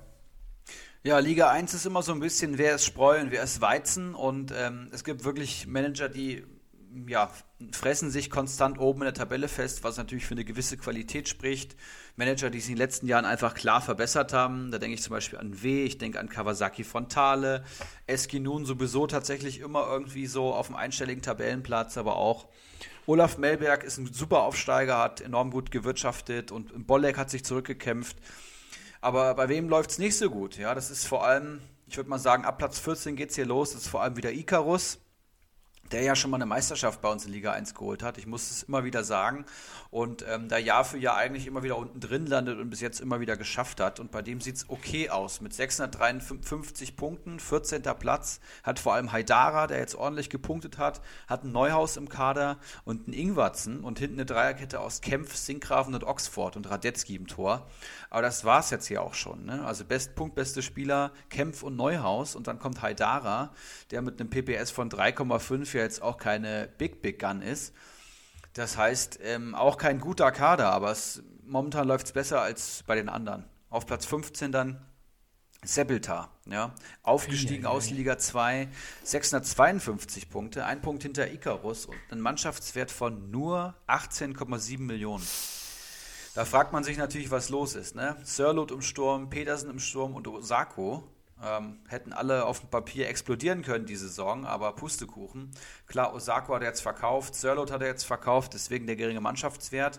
Ja, Liga 1 ist immer so ein bisschen, wer ist Spreu und wer ist Weizen. Und ähm, es gibt wirklich Manager, die ja, fressen sich konstant oben in der Tabelle fest, was natürlich für eine gewisse Qualität spricht. Manager, die sich in den letzten Jahren einfach klar verbessert haben. Da denke ich zum Beispiel an W, ich denke an Kawasaki Frontale, Eski nun sowieso tatsächlich immer irgendwie so auf dem einstelligen Tabellenplatz, aber auch Olaf Melberg ist ein super Aufsteiger, hat enorm gut gewirtschaftet und Bolleck hat sich zurückgekämpft. Aber bei wem läuft es nicht so gut? Ja, das ist vor allem, ich würde mal sagen, ab Platz 14 geht es hier los. Das ist vor allem wieder Icarus der ja schon mal eine Meisterschaft bei uns in Liga 1 geholt hat. Ich muss es immer wieder sagen. Und ähm, da Jahr für Jahr eigentlich immer wieder unten drin landet und bis jetzt immer wieder geschafft hat. Und bei dem sieht es okay aus. Mit 653 Punkten, 14. Platz, hat vor allem Haidara, der jetzt ordentlich gepunktet hat, hat ein Neuhaus im Kader und einen Ingwatzen und hinten eine Dreierkette aus Kempf, Sinkgraven und Oxford und Radetzky im Tor. Aber das war es jetzt hier auch schon. Ne? Also Best, punktbeste Spieler, Kempf und Neuhaus. Und dann kommt Haidara, der mit einem PPS von 3,5 ja jetzt auch keine Big Big Gun ist. Das heißt, ähm, auch kein guter Kader, aber es, momentan läuft es besser als bei den anderen. Auf Platz 15 dann Sebeltar, ja, aufgestiegen aus Liga 2, 652 Punkte, ein Punkt hinter Icarus und ein Mannschaftswert von nur 18,7 Millionen. Da fragt man sich natürlich, was los ist. Ne? Sirlot im Sturm, Petersen im Sturm und Osako Ähm, hätten alle auf dem Papier explodieren können diese Saison, aber Pustekuchen. Klar, Osako hat er jetzt verkauft, Sörlot hat er jetzt verkauft, deswegen der geringe Mannschaftswert.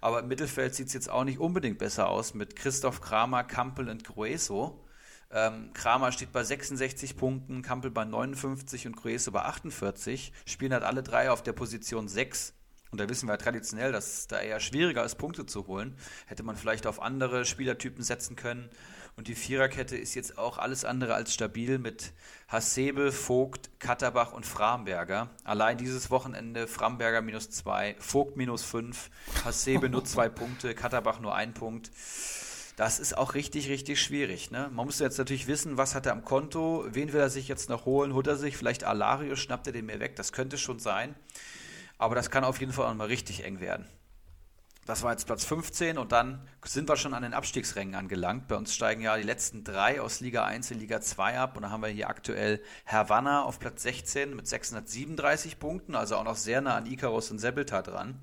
Aber im Mittelfeld sieht es jetzt auch nicht unbedingt besser aus mit Christoph Kramer, Kampel und Grueso. Ähm, Kramer steht bei 66 Punkten, Kampel bei 59 und Grueso bei 48. Spielen halt alle drei auf der Position 6. Und da wissen wir traditionell, dass es da eher schwieriger ist, Punkte zu holen. Hätte man vielleicht auf andere Spielertypen setzen können. Und die Viererkette ist jetzt auch alles andere als stabil mit Hasebe, Vogt, Katterbach und Framberger. Allein dieses Wochenende Framberger minus zwei, Vogt minus fünf, Hasebe nur zwei Punkte, Katterbach nur ein Punkt. Das ist auch richtig, richtig schwierig. Ne? Man muss jetzt natürlich wissen, was hat er am Konto, wen will er sich jetzt noch holen, holt er sich vielleicht Alario, schnappt er den mir weg, das könnte schon sein. Aber das kann auf jeden Fall auch mal richtig eng werden. Das war jetzt Platz 15 und dann sind wir schon an den Abstiegsrängen angelangt. Bei uns steigen ja die letzten drei aus Liga 1 in Liga 2 ab und da haben wir hier aktuell Havanna auf Platz 16 mit 637 Punkten, also auch noch sehr nah an Icarus und Sebelta dran.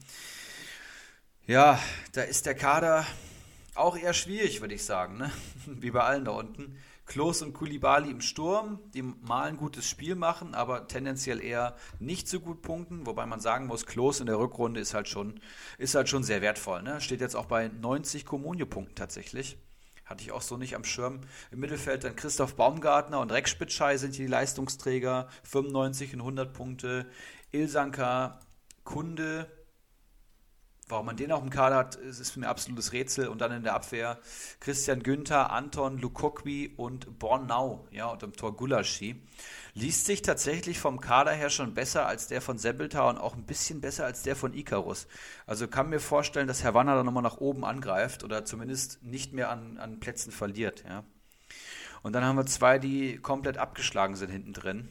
Ja, da ist der Kader auch eher schwierig, würde ich sagen, ne? wie bei allen da unten. Klos und Kulibali im Sturm, die mal ein gutes Spiel machen, aber tendenziell eher nicht so gut punkten, wobei man sagen muss, Klos in der Rückrunde ist halt schon, ist halt schon sehr wertvoll. Ne? Steht jetzt auch bei 90 Kommunio-Punkten tatsächlich. Hatte ich auch so nicht am Schirm. Im Mittelfeld dann Christoph Baumgartner und Rex Spitschei sind hier die Leistungsträger. 95 und 100 Punkte. Ilsanka, Kunde, Warum man den auch im Kader hat, ist für mir absolutes Rätsel. Und dann in der Abwehr Christian Günther, Anton Lukokwi und Bornau, ja, und im Tor Gulaschi. Liest sich tatsächlich vom Kader her schon besser als der von Sebeltar und auch ein bisschen besser als der von Icarus. Also kann mir vorstellen, dass Herr Wanner da nochmal nach oben angreift oder zumindest nicht mehr an, an Plätzen verliert, ja. Und dann haben wir zwei, die komplett abgeschlagen sind hinten drin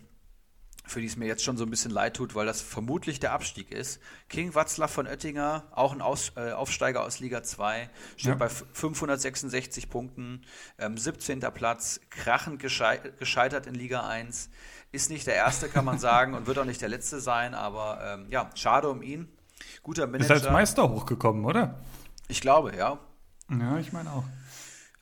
für die es mir jetzt schon so ein bisschen leid tut, weil das vermutlich der Abstieg ist. King Watzlaw von Oettinger, auch ein aus, äh, Aufsteiger aus Liga 2, steht ja. bei 566 Punkten, ähm, 17. Platz, krachend geschei gescheitert in Liga 1. Ist nicht der Erste, kann man sagen, und wird auch nicht der Letzte sein, aber ähm, ja, schade um ihn. Guter Manager. Ist als Meister hochgekommen, oder? Ich glaube, ja. Ja, ich meine auch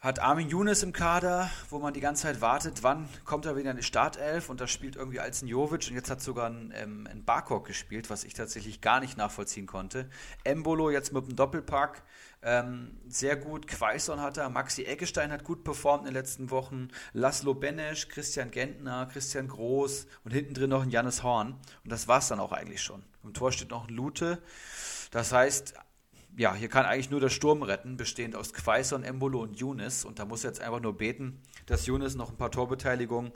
hat Armin Younes im Kader, wo man die ganze Zeit wartet, wann kommt er wieder in die Startelf und da spielt irgendwie Alzen Jovic und jetzt hat sogar ein, ähm, ein Barkok gespielt, was ich tatsächlich gar nicht nachvollziehen konnte. Embolo jetzt mit dem Doppelpack, ähm, sehr gut. Quaison hat er, Maxi Eggestein hat gut performt in den letzten Wochen, Laszlo Benesch, Christian Gentner, Christian Groß und hinten drin noch ein Jannis Horn und das war es dann auch eigentlich schon. Im Tor steht noch ein Lute. Das heißt, ja, hier kann eigentlich nur der Sturm retten, bestehend aus Quaison, Embolo und Younes. Und da muss jetzt einfach nur beten, dass Younes noch ein paar Torbeteiligungen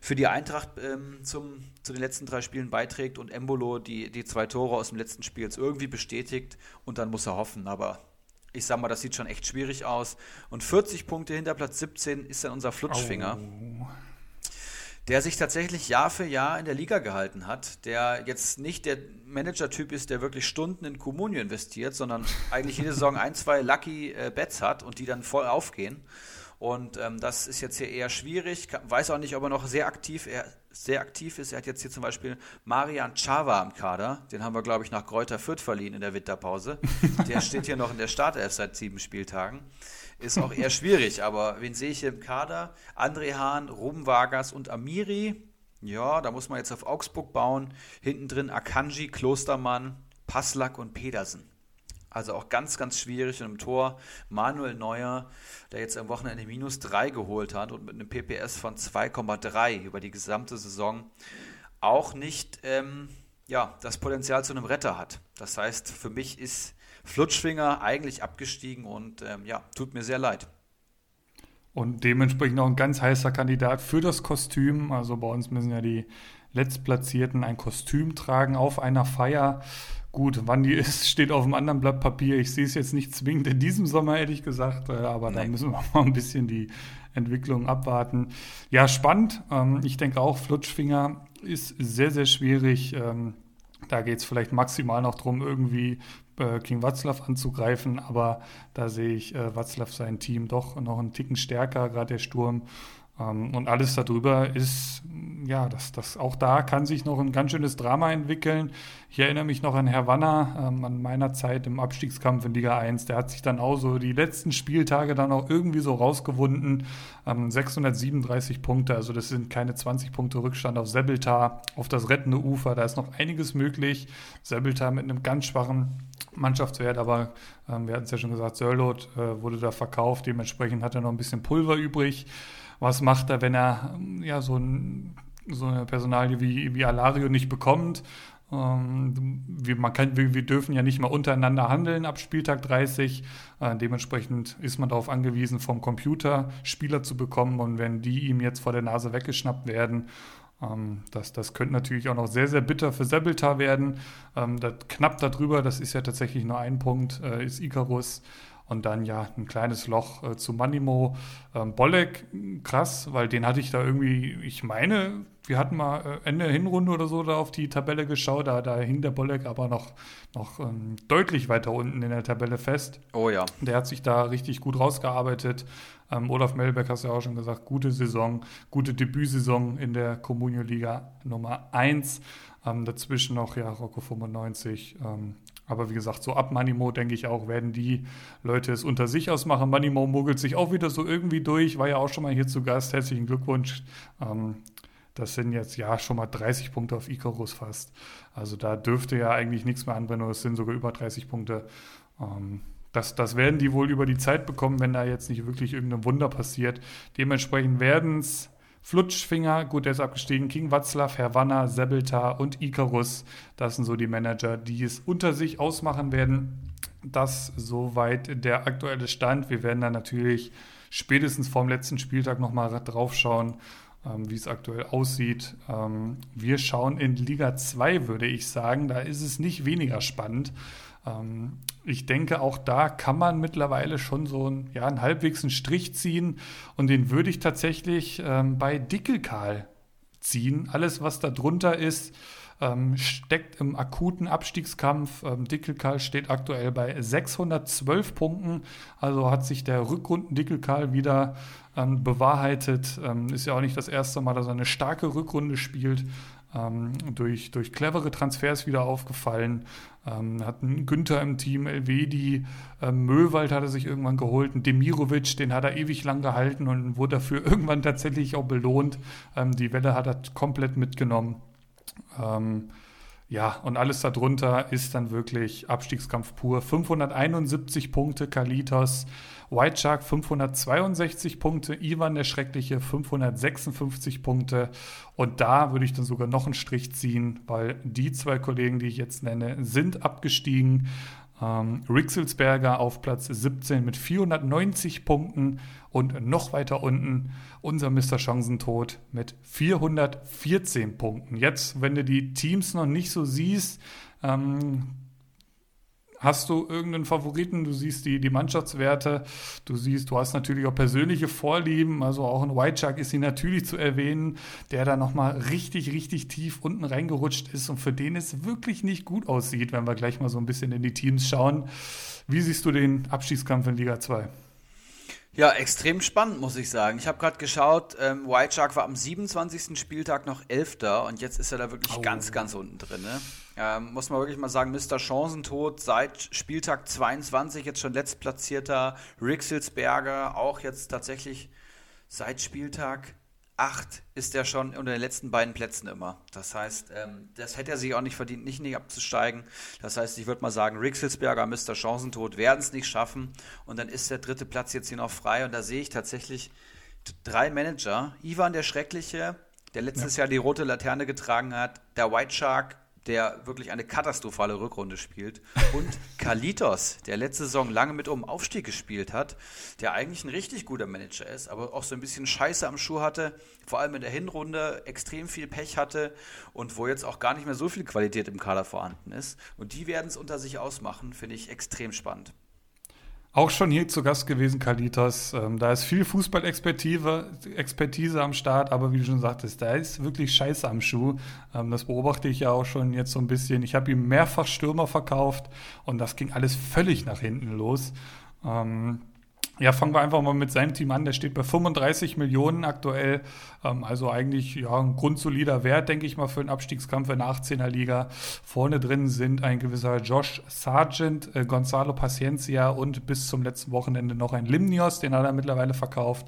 für die Eintracht ähm, zum, zu den letzten drei Spielen beiträgt und Embolo die, die zwei Tore aus dem letzten Spiel jetzt irgendwie bestätigt. Und dann muss er hoffen. Aber ich sag mal, das sieht schon echt schwierig aus. Und 40 Punkte hinter Platz 17 ist dann unser Flutschfinger. Oh der sich tatsächlich Jahr für Jahr in der Liga gehalten hat, der jetzt nicht der Manager-Typ ist, der wirklich Stunden in Comunio investiert, sondern eigentlich jede Saison ein, zwei Lucky äh, Bets hat und die dann voll aufgehen. Und ähm, das ist jetzt hier eher schwierig. Weiß auch nicht, ob er noch sehr aktiv, er, sehr aktiv ist. Er hat jetzt hier zum Beispiel Marian Chava im Kader. Den haben wir, glaube ich, nach Kräuter Fürth verliehen in der Winterpause. Der steht hier noch in der Startelf seit sieben Spieltagen ist auch eher schwierig. Aber wen sehe ich hier im Kader? André Hahn, Ruben Vargas und Amiri. Ja, da muss man jetzt auf Augsburg bauen. Hinten drin Akanji, Klostermann, Passlack und Pedersen. Also auch ganz, ganz schwierig. Und im Tor Manuel Neuer, der jetzt am Wochenende minus 3 geholt hat und mit einem PPS von 2,3 über die gesamte Saison auch nicht ähm, ja, das Potenzial zu einem Retter hat. Das heißt, für mich ist Flutschfinger eigentlich abgestiegen und ähm, ja, tut mir sehr leid. Und dementsprechend auch ein ganz heißer Kandidat für das Kostüm. Also bei uns müssen ja die Letztplatzierten ein Kostüm tragen auf einer Feier. Gut, wann die ist, steht auf einem anderen Blatt Papier. Ich sehe es jetzt nicht zwingend in diesem Sommer, ehrlich gesagt, äh, aber nee. da müssen wir mal ein bisschen die Entwicklung abwarten. Ja, spannend. Ähm, ich denke auch, Flutschfinger ist sehr, sehr schwierig. Ähm, da geht es vielleicht maximal noch darum, irgendwie äh, King Watzlaw anzugreifen, aber da sehe ich äh, Watzlaw sein Team doch noch einen Ticken stärker, gerade der Sturm. Ähm, und alles darüber ist, ja, das, das, auch da kann sich noch ein ganz schönes Drama entwickeln. Ich erinnere mich noch an Herr Wanner, ähm, an meiner Zeit im Abstiegskampf in Liga 1. Der hat sich dann auch so die letzten Spieltage dann auch irgendwie so rausgewunden. Ähm, 637 Punkte, also das sind keine 20 Punkte Rückstand auf Sebeltar, auf das rettende Ufer. Da ist noch einiges möglich. Sebeltar mit einem ganz schwachen Mannschaftswert, aber ähm, wir hatten es ja schon gesagt, Sörlot äh, wurde da verkauft. Dementsprechend hat er noch ein bisschen Pulver übrig. Was macht er, wenn er ähm, ja so ein so eine Personalie wie, wie Alario nicht bekommt. Ähm, wir, man kann, wir, wir, dürfen ja nicht mal untereinander handeln ab Spieltag 30. Äh, dementsprechend ist man darauf angewiesen, vom Computer Spieler zu bekommen. Und wenn die ihm jetzt vor der Nase weggeschnappt werden, ähm, das, das könnte natürlich auch noch sehr, sehr bitter für Sebeltar werden. Ähm, das, knapp darüber, das ist ja tatsächlich nur ein Punkt, äh, ist Icarus. Und dann ja ein kleines Loch äh, zu Manimo. Ähm, Bolek, krass, weil den hatte ich da irgendwie, ich meine, wir hatten mal äh, Ende Hinrunde oder so da auf die Tabelle geschaut, da, da hing der Bolek aber noch, noch ähm, deutlich weiter unten in der Tabelle fest. Oh ja. Der hat sich da richtig gut rausgearbeitet. Ähm, Olaf Melbeck hast du ja auch schon gesagt, gute Saison, gute Debütsaison in der Comunio Liga Nummer 1. Ähm, dazwischen noch ja Rocco 95. Ähm, aber wie gesagt, so ab Manimo denke ich auch, werden die Leute es unter sich ausmachen. Manimo mogelt sich auch wieder so irgendwie durch, war ja auch schon mal hier zu Gast. Herzlichen Glückwunsch. Ähm, das sind jetzt ja schon mal 30 Punkte auf Icarus fast. Also da dürfte ja eigentlich nichts mehr anbrennen. Es sind sogar über 30 Punkte. Ähm, das, das werden die wohl über die Zeit bekommen, wenn da jetzt nicht wirklich irgendein Wunder passiert. Dementsprechend werden es Flutschfinger, gut, der ist abgestiegen, King Watzlaw, Herr Wanner, Sebeltar und Icarus. Das sind so die Manager, die es unter sich ausmachen werden. Das soweit der aktuelle Stand. Wir werden dann natürlich spätestens vorm letzten Spieltag nochmal drauf schauen, ähm, wie es aktuell aussieht. Ähm, wir schauen in Liga 2, würde ich sagen. Da ist es nicht weniger spannend. Ähm, ich denke, auch da kann man mittlerweile schon so einen, ja, einen halbwegs einen Strich ziehen und den würde ich tatsächlich ähm, bei Dickelkarl ziehen. Alles, was da drunter ist, ähm, steckt im akuten Abstiegskampf. Ähm, Dickelkarl steht aktuell bei 612 Punkten, also hat sich der Rückrunden-Dickelkarl wieder ähm, bewahrheitet. Ähm, ist ja auch nicht das erste Mal, dass er eine starke Rückrunde spielt durch, durch clevere Transfers wieder aufgefallen. Ähm, hatten Günther im Team, Elvedi, ähm, Möwald hat er sich irgendwann geholt, einen Demirovic, den hat er ewig lang gehalten und wurde dafür irgendwann tatsächlich auch belohnt. Ähm, die Welle hat er komplett mitgenommen. Ähm, ja, und alles darunter ist dann wirklich Abstiegskampf pur. 571 Punkte Kalitos, White Shark 562 Punkte, Ivan der Schreckliche 556 Punkte. Und da würde ich dann sogar noch einen Strich ziehen, weil die zwei Kollegen, die ich jetzt nenne, sind abgestiegen. Ähm, Rixelsberger auf Platz 17 mit 490 Punkten und noch weiter unten unser Mr. Chancentod mit 414 Punkten. Jetzt, wenn du die Teams noch nicht so siehst, ähm, Hast du irgendeinen Favoriten? Du siehst die, die Mannschaftswerte, du siehst, du hast natürlich auch persönliche Vorlieben, also auch ein White Shark ist hier natürlich zu erwähnen, der da nochmal richtig, richtig tief unten reingerutscht ist und für den es wirklich nicht gut aussieht, wenn wir gleich mal so ein bisschen in die Teams schauen. Wie siehst du den Abstiegskampf in Liga 2? Ja, extrem spannend, muss ich sagen. Ich habe gerade geschaut, ähm, White Shark war am 27. Spieltag noch Elfter und jetzt ist er da wirklich oh. ganz, ganz unten drin. Ne? Ähm, muss man wirklich mal sagen, Mr. Chancentod seit Spieltag 22 jetzt schon letztplatzierter. Rixelsberger auch jetzt tatsächlich seit Spieltag 8 ist er schon unter den letzten beiden Plätzen immer. Das heißt, ähm, das hätte er sich auch nicht verdient, nicht, nicht abzusteigen. Das heißt, ich würde mal sagen, Rixelsberger, Mr. Chancentod werden es nicht schaffen. Und dann ist der dritte Platz jetzt hier noch frei. Und da sehe ich tatsächlich drei Manager. Ivan der Schreckliche, der letztes ja. Jahr die rote Laterne getragen hat. Der White Shark, der wirklich eine katastrophale Rückrunde spielt. Und Kalitos, der letzte Saison lange mit um Aufstieg gespielt hat, der eigentlich ein richtig guter Manager ist, aber auch so ein bisschen Scheiße am Schuh hatte, vor allem in der Hinrunde extrem viel Pech hatte und wo jetzt auch gar nicht mehr so viel Qualität im Kader vorhanden ist. Und die werden es unter sich ausmachen, finde ich extrem spannend. Auch schon hier zu Gast gewesen, Kalitas. Ähm, da ist viel Fußballexpertise Expertise am Start, aber wie du schon sagtest, da ist wirklich Scheiße am Schuh. Ähm, das beobachte ich ja auch schon jetzt so ein bisschen. Ich habe ihm mehrfach Stürmer verkauft und das ging alles völlig nach hinten los. Ähm, ja, fangen wir einfach mal mit seinem Team an. Der steht bei 35 Millionen aktuell. Ähm, also eigentlich ja, ein grundsolider Wert, denke ich mal, für einen Abstiegskampf in der 18er Liga. Vorne drin sind ein gewisser Josh Sargent, äh, Gonzalo Paciencia und bis zum letzten Wochenende noch ein Limnios, den hat er mittlerweile verkauft.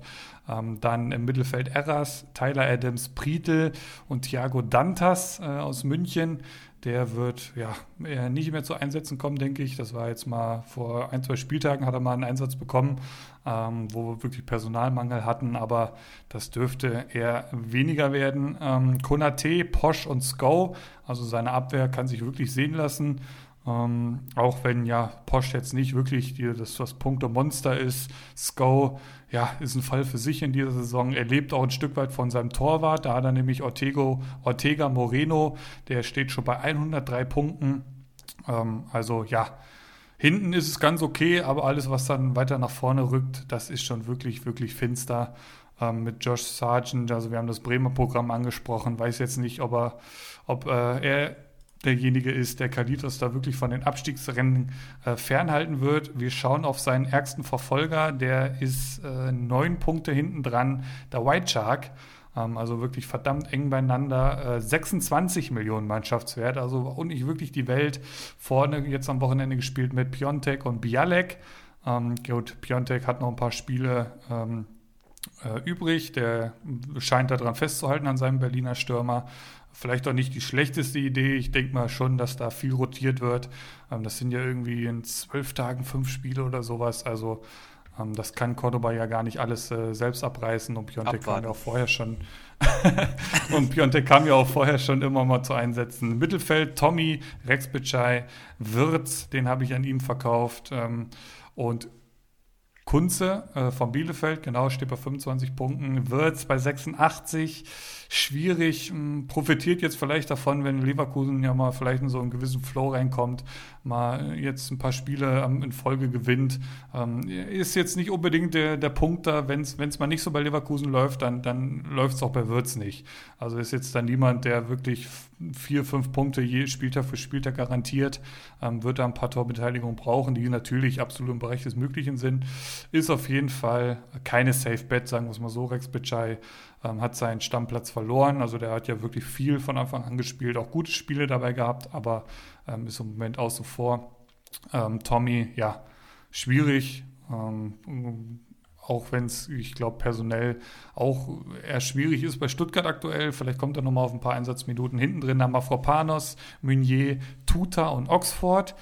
Ähm, dann im Mittelfeld Erras, Tyler Adams, Prietl und Thiago Dantas äh, aus München. Der wird ja nicht mehr zu Einsätzen kommen, denke ich. Das war jetzt mal vor ein, zwei Spieltagen hat er mal einen Einsatz bekommen, ähm, wo wir wirklich Personalmangel hatten, aber das dürfte eher weniger werden. Ähm, Konate, Posch und Sko, also seine Abwehr kann sich wirklich sehen lassen. Ähm, auch wenn ja Posch jetzt nicht wirklich die, das, das Punkte-Monster ist. Sko ja, ist ein Fall für sich in dieser Saison. Er lebt auch ein Stück weit von seinem Torwart. Da hat er nämlich Ortego, Ortega Moreno, der steht schon bei 103 Punkten. Ähm, also ja, hinten ist es ganz okay, aber alles, was dann weiter nach vorne rückt, das ist schon wirklich, wirklich finster. Ähm, mit Josh Sargent, also wir haben das Bremer Programm angesprochen, weiß jetzt nicht, ob er, ob äh, er derjenige ist, der Kalitos da wirklich von den Abstiegsrennen äh, fernhalten wird. Wir schauen auf seinen ärgsten Verfolger, der ist äh, neun Punkte hinten dran, der White Shark. Ähm, also wirklich verdammt eng beieinander. Äh, 26 Millionen Mannschaftswert, also auch nicht wirklich die Welt. Vorne jetzt am Wochenende gespielt mit Piontek und Bialek. Ähm, gut, Piontek hat noch ein paar Spiele ähm, äh, übrig. Der scheint daran festzuhalten an seinem Berliner Stürmer vielleicht auch nicht die schlechteste Idee. Ich denke mal schon, dass da viel rotiert wird. Ähm, das sind ja irgendwie in zwölf Tagen fünf Spiele oder sowas. Also ähm, das kann Cordoba ja gar nicht alles äh, selbst abreißen. Und Piontek kam ja auch vorher schon. und Piontek kam ja auch vorher schon immer mal zu Einsätzen. Mittelfeld Tommy, Rex Bitschei, Wirtz, den habe ich an ihm verkauft. Ähm, und Kunze äh, von Bielefeld, genau, steht bei 25 Punkten, Wirtz bei 86 schwierig, hm, profitiert jetzt vielleicht davon, wenn Leverkusen ja mal vielleicht in so einen gewissen Flow reinkommt, mal jetzt ein paar Spiele in Folge gewinnt. Ähm, ist jetzt nicht unbedingt der, der Punkt da, wenn es mal nicht so bei Leverkusen läuft, dann, dann läuft es auch bei Würz nicht. Also ist jetzt dann niemand, der wirklich vier, fünf Punkte je Spieltag für Spieltag garantiert, ähm, wird da ein paar Torbeteiligungen brauchen, die natürlich absolut im Bereich des Möglichen sind. Ist auf jeden Fall keine Safe Bet, sagen wir es mal so. Rex Bitschei ähm, hat seinen Stammplatz verloren. Also der hat ja wirklich viel von Anfang an gespielt, auch gute Spiele dabei gehabt, aber ähm, ist im Moment außen vor. Ähm, Tommy, ja, schwierig. Ähm, auch wenn es, ich glaube, personell auch eher schwierig ist bei Stuttgart aktuell. Vielleicht kommt er nochmal auf ein paar Einsatzminuten. Hinten drin haben wir Fropanos, Meunier, Tuta und Oxford.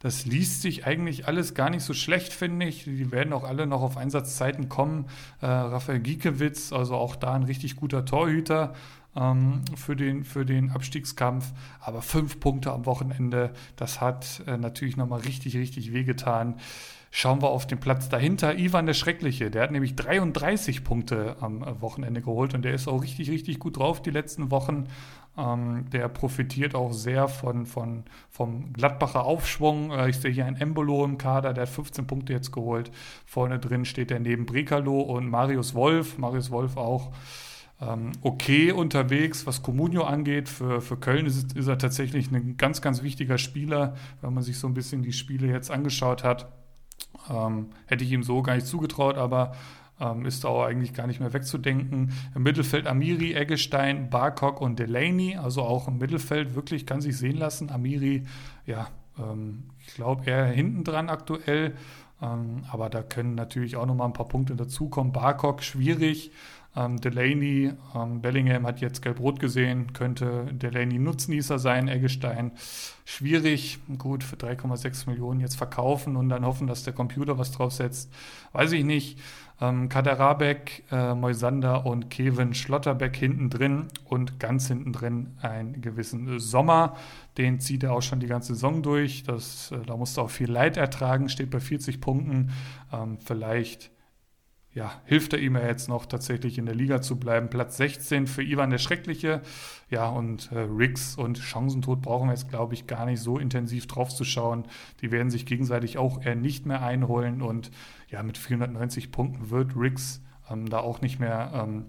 Das liest sich eigentlich alles gar nicht so schlecht, finde ich. Die werden auch alle noch auf Einsatzzeiten kommen. Äh, Raphael Giekewitz, also auch da ein richtig guter Torhüter ähm, für, den, für den Abstiegskampf. Aber fünf Punkte am Wochenende, das hat äh, natürlich nochmal richtig, richtig wehgetan. Schauen wir auf den Platz dahinter. Ivan der Schreckliche, der hat nämlich 33 Punkte am Wochenende geholt und der ist auch richtig, richtig gut drauf die letzten Wochen. Ähm, der profitiert auch sehr von, von, vom Gladbacher Aufschwung. Äh, ich sehe hier ein Embolo im Kader, der hat 15 Punkte jetzt geholt. Vorne drin steht er neben Brekalo und Marius Wolf. Marius Wolf auch ähm, okay unterwegs, was Comunio angeht. Für, für Köln ist, ist er tatsächlich ein ganz, ganz wichtiger Spieler, wenn man sich so ein bisschen die Spiele jetzt angeschaut hat. Ähm, hätte ich ihm so gar nicht zugetraut, aber ähm, ist auch eigentlich gar nicht mehr wegzudenken. Im Mittelfeld Amiri, Eggestein, Barkok und Delaney, also auch im Mittelfeld wirklich kann sich sehen lassen. Amiri, ja, ähm, ich glaube eher hinten dran aktuell, ähm, aber da können natürlich auch nochmal ein paar Punkte dazukommen. Barkok schwierig. Ähm, Delaney, ähm, Bellingham hat jetzt gelb-rot gesehen, könnte Delaney Nutznießer sein, Eggestein. Schwierig, gut, für 3,6 Millionen jetzt verkaufen und dann hoffen, dass der Computer was draufsetzt. Weiß ich nicht. Ähm, Kaderabek, äh, Moisander und Kevin Schlotterbeck hinten drin und ganz hinten drin einen gewissen Sommer. Den zieht er auch schon die ganze Saison durch. Das, äh, da musste auch viel Leid ertragen, steht bei 40 Punkten. Ähm, vielleicht ja, hilft er ihm ja jetzt noch tatsächlich in der Liga zu bleiben. Platz 16 für Ivan der Schreckliche. Ja, und äh, Riggs und Chancentod brauchen wir jetzt, glaube ich, gar nicht so intensiv drauf zu schauen. Die werden sich gegenseitig auch eher nicht mehr einholen. Und ja, mit 490 Punkten wird Riggs ähm, da auch nicht mehr ähm,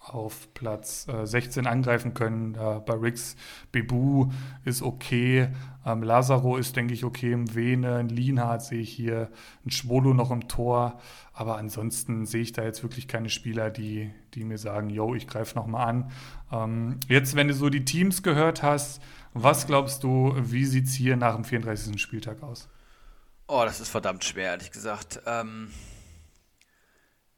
auf Platz äh, 16 angreifen können. Äh, bei Rix Bebu ist okay. Ähm, Lazaro ist, denke ich, okay im Vene. Ein Lienhardt sehe ich hier. Ein Schwolo noch im Tor. Aber ansonsten sehe ich da jetzt wirklich keine Spieler, die, die mir sagen, yo, ich greife nochmal an. Ähm, jetzt, wenn du so die Teams gehört hast, was glaubst du, wie sieht es hier nach dem 34. Spieltag aus? Oh, das ist verdammt schwer, ehrlich gesagt. Ähm,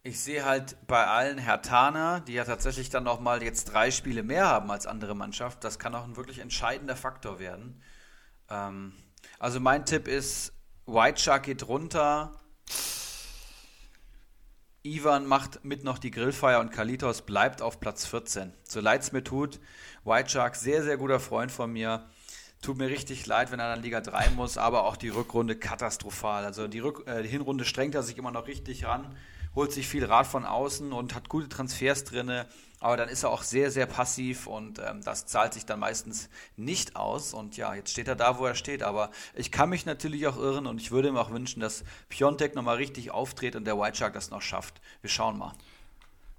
ich sehe halt bei allen Hertaner, die ja tatsächlich dann nochmal jetzt drei Spiele mehr haben als andere Mannschaft, das kann auch ein wirklich entscheidender Faktor werden. Ähm, also mein Tipp ist, White Shark geht runter, Ivan macht mit noch die Grillfeier und Kalitos bleibt auf Platz 14. So leid es mir tut, White Shark, sehr, sehr guter Freund von mir. Tut mir richtig leid, wenn er dann Liga 3 muss, aber auch die Rückrunde katastrophal. Also die, Rück äh, die Hinrunde strengt er sich immer noch richtig ran holt sich viel Rat von außen und hat gute Transfers drin, aber dann ist er auch sehr, sehr passiv und ähm, das zahlt sich dann meistens nicht aus. Und ja, jetzt steht er da, wo er steht, aber ich kann mich natürlich auch irren und ich würde mir auch wünschen, dass Piontek nochmal richtig auftritt und der White Shark das noch schafft. Wir schauen mal.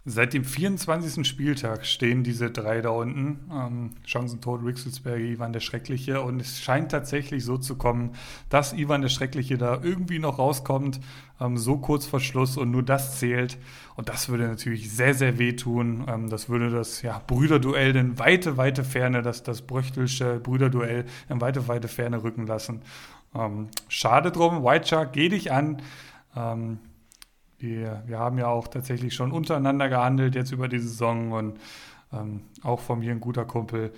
Seit dem 24. Spieltag stehen diese drei da unten. Ähm, Chancentod, Rixelsberger, Ivan der Schreckliche. Und es scheint tatsächlich so zu kommen, dass Ivan der Schreckliche da irgendwie noch rauskommt, ähm, so kurz vor Schluss und nur das zählt. Und das würde natürlich sehr, sehr wehtun. Ähm, das würde das ja, Brüderduell in weite, weite Ferne, das, das Bröchtelsche Brüderduell in weite, weite Ferne rücken lassen. Ähm, schade drum. White Shark, geh dich an. Ähm, wir, wir haben ja auch tatsächlich schon untereinander gehandelt jetzt über die Saison und ähm, auch von mir ein guter Kumpel.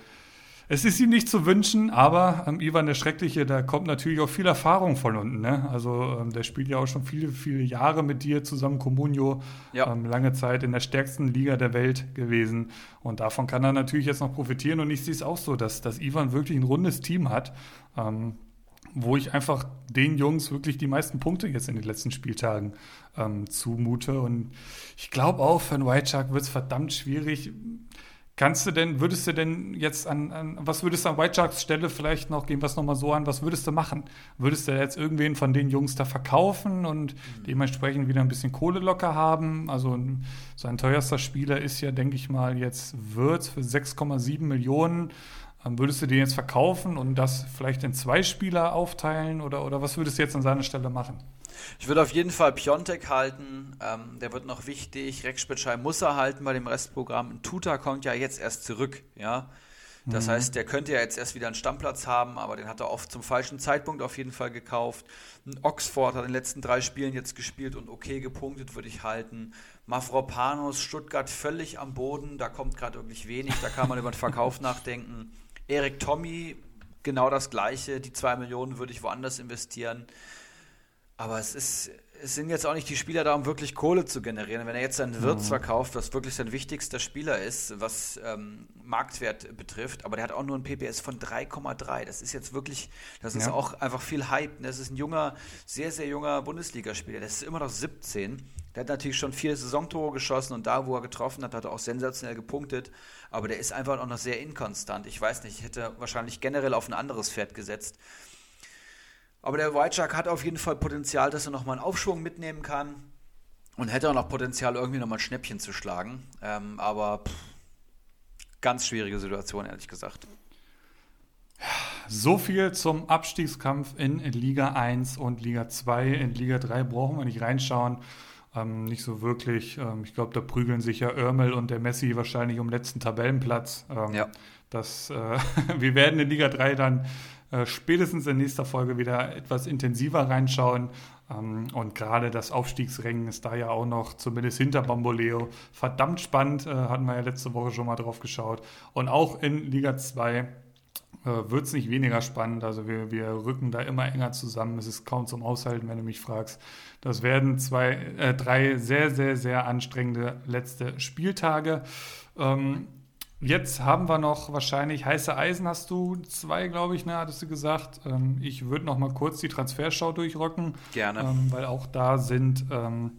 Es ist ihm nicht zu wünschen, aber ähm, Ivan der Schreckliche, da kommt natürlich auch viel Erfahrung von unten. Ne? Also ähm, der spielt ja auch schon viele, viele Jahre mit dir zusammen, Comunio, ja. ähm, lange Zeit in der stärksten Liga der Welt gewesen. Und davon kann er natürlich jetzt noch profitieren. Und ich sehe es auch so, dass, dass Ivan wirklich ein rundes Team hat. Ähm, wo ich einfach den Jungs wirklich die meisten Punkte jetzt in den letzten Spieltagen ähm, zumute. Und ich glaube auch, für einen White Shark wird es verdammt schwierig. Kannst du denn, würdest du denn jetzt an, an, was würdest du an White Sharks Stelle vielleicht noch, gehen wir es nochmal so an, was würdest du machen? Würdest du jetzt irgendwen von den Jungs da verkaufen und mhm. dementsprechend wieder ein bisschen Kohle locker haben? Also sein teuerster Spieler ist ja, denke ich mal, jetzt Würz für 6,7 Millionen. Würdest du den jetzt verkaufen und das vielleicht in zwei Spieler aufteilen oder, oder was würdest du jetzt an seiner Stelle machen? Ich würde auf jeden Fall Piontek halten. Ähm, der wird noch wichtig. Rex Spitschei muss er halten bei dem Restprogramm. Tuta kommt ja jetzt erst zurück. Ja? Das mhm. heißt, der könnte ja jetzt erst wieder einen Stammplatz haben, aber den hat er oft zum falschen Zeitpunkt auf jeden Fall gekauft. Oxford hat in den letzten drei Spielen jetzt gespielt und okay gepunktet, würde ich halten. Mafropanos, Stuttgart völlig am Boden, da kommt gerade wirklich wenig, da kann man über den Verkauf nachdenken. Erik Tommy, genau das Gleiche. Die zwei Millionen würde ich woanders investieren. Aber es ist, es sind jetzt auch nicht die Spieler da, um wirklich Kohle zu generieren. Wenn er jetzt seinen Wirtz mhm. verkauft, was wirklich sein wichtigster Spieler ist, was ähm, Marktwert betrifft, aber der hat auch nur ein PPS von 3,3. Das ist jetzt wirklich, das ist ja. auch einfach viel Hype. Das ist ein junger, sehr, sehr junger Bundesligaspieler. Das ist immer noch 17. Der hat natürlich schon vier Saisontore geschossen und da, wo er getroffen hat, hat er auch sensationell gepunktet. Aber der ist einfach auch noch sehr inkonstant. Ich weiß nicht, ich hätte wahrscheinlich generell auf ein anderes Pferd gesetzt. Aber der White Shark hat auf jeden Fall Potenzial, dass er nochmal einen Aufschwung mitnehmen kann. Und hätte auch noch Potenzial, irgendwie nochmal ein Schnäppchen zu schlagen. Ähm, aber pff, ganz schwierige Situation, ehrlich gesagt. So viel zum Abstiegskampf in Liga 1 und Liga 2. In Liga 3 brauchen wir nicht reinschauen. Ähm, nicht so wirklich. Ähm, ich glaube, da prügeln sich ja Örmel und der Messi wahrscheinlich um letzten Tabellenplatz. Ähm, ja. Das, äh, wir werden in Liga 3 dann äh, spätestens in nächster Folge wieder etwas intensiver reinschauen. Ähm, und gerade das Aufstiegsrennen ist da ja auch noch, zumindest hinter Bamboleo, verdammt spannend. Äh, hatten wir ja letzte Woche schon mal drauf geschaut. Und auch in Liga 2 äh, wird es nicht weniger spannend. Also wir, wir rücken da immer enger zusammen. Es ist kaum zum Aushalten, wenn du mich fragst. Das werden zwei, äh, drei sehr, sehr, sehr anstrengende letzte Spieltage. Ähm, jetzt haben wir noch wahrscheinlich heiße Eisen, hast du zwei, glaube ich, ne, hattest du gesagt. Ähm, ich würde noch mal kurz die Transferschau durchrocken. Gerne. Ähm, weil auch da sind ähm,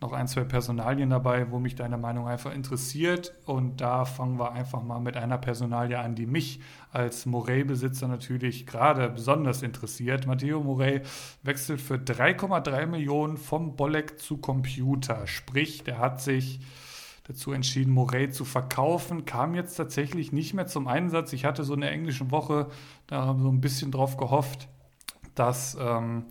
noch ein, zwei Personalien dabei, wo mich deine Meinung einfach interessiert. Und da fangen wir einfach mal mit einer Personalie an, die mich als Morey-Besitzer natürlich gerade besonders interessiert. Matteo Morey wechselt für 3,3 Millionen vom Bolleck zu Computer. Sprich, der hat sich dazu entschieden, Morey zu verkaufen. Kam jetzt tatsächlich nicht mehr zum Einsatz. Ich hatte so in der englischen Woche da so ein bisschen drauf gehofft, dass ähm,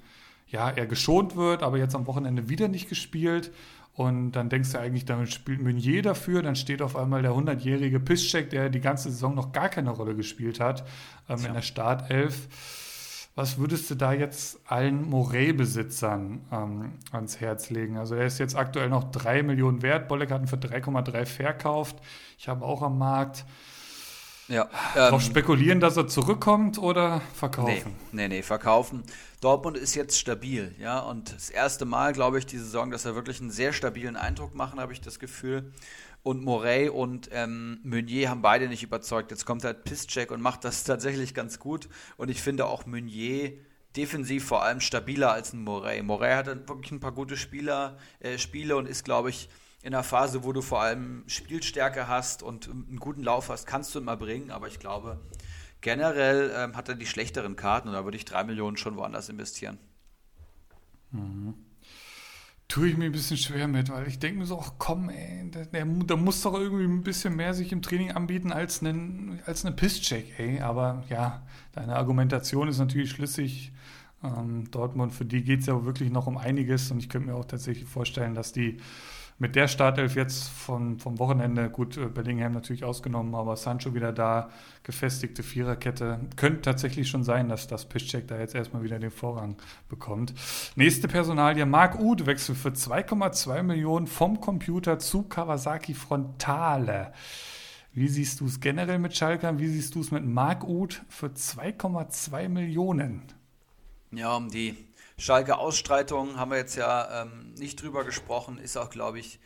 ja, er geschont wird, aber jetzt am Wochenende wieder nicht gespielt. Und dann denkst du eigentlich, damit spielt Meunier dafür. Dann steht auf einmal der 100-jährige Piszczek, der die ganze Saison noch gar keine Rolle gespielt hat, ähm, in der Startelf. Was würdest du da jetzt allen Morey-Besitzern ähm, ans Herz legen? Also er ist jetzt aktuell noch 3 Millionen wert. Bolleck hat ihn für 3,3 verkauft. Ich habe auch am Markt. Ja, ähm, Darauf spekulieren, dass er zurückkommt oder verkaufen? Nee, nee, nee, verkaufen. Dortmund ist jetzt stabil, ja, und das erste Mal, glaube ich, diese Saison, dass er wirklich einen sehr stabilen Eindruck machen, habe ich das Gefühl. Und Morey und ähm, Meunier haben beide nicht überzeugt. Jetzt kommt halt Pisscheck und macht das tatsächlich ganz gut. Und ich finde auch Meunier defensiv vor allem stabiler als ein Morey. Morey hat wirklich ein paar gute Spieler, äh, Spiele und ist, glaube ich, in einer Phase, wo du vor allem Spielstärke hast und einen guten Lauf hast, kannst du immer bringen. Aber ich glaube, generell ähm, hat er die schlechteren Karten und da würde ich drei Millionen schon woanders investieren. Mhm tue ich mir ein bisschen schwer mit, weil ich denke mir so, ach komm, ey, der, der, der, muss doch irgendwie ein bisschen mehr sich im Training anbieten als einen, als eine Pisscheck, ey. Aber ja, deine Argumentation ist natürlich schlüssig. Ähm, Dortmund, für die geht es ja wirklich noch um einiges und ich könnte mir auch tatsächlich vorstellen, dass die mit der Startelf jetzt von, vom Wochenende, gut, äh, Bellingham natürlich ausgenommen, aber Sancho wieder da, gefestigte Viererkette. Könnte tatsächlich schon sein, dass das Piszczek da jetzt erstmal wieder den Vorrang bekommt. Nächste Personalie, Marc Uth wechselt für 2,2 Millionen vom Computer zu Kawasaki Frontale. Wie siehst du es generell mit Schalkern? Wie siehst du es mit Marc Uth für 2,2 Millionen? Ja, um die Schalke Ausstreitung haben wir jetzt ja ähm, nicht drüber gesprochen, ist auch, glaube ich,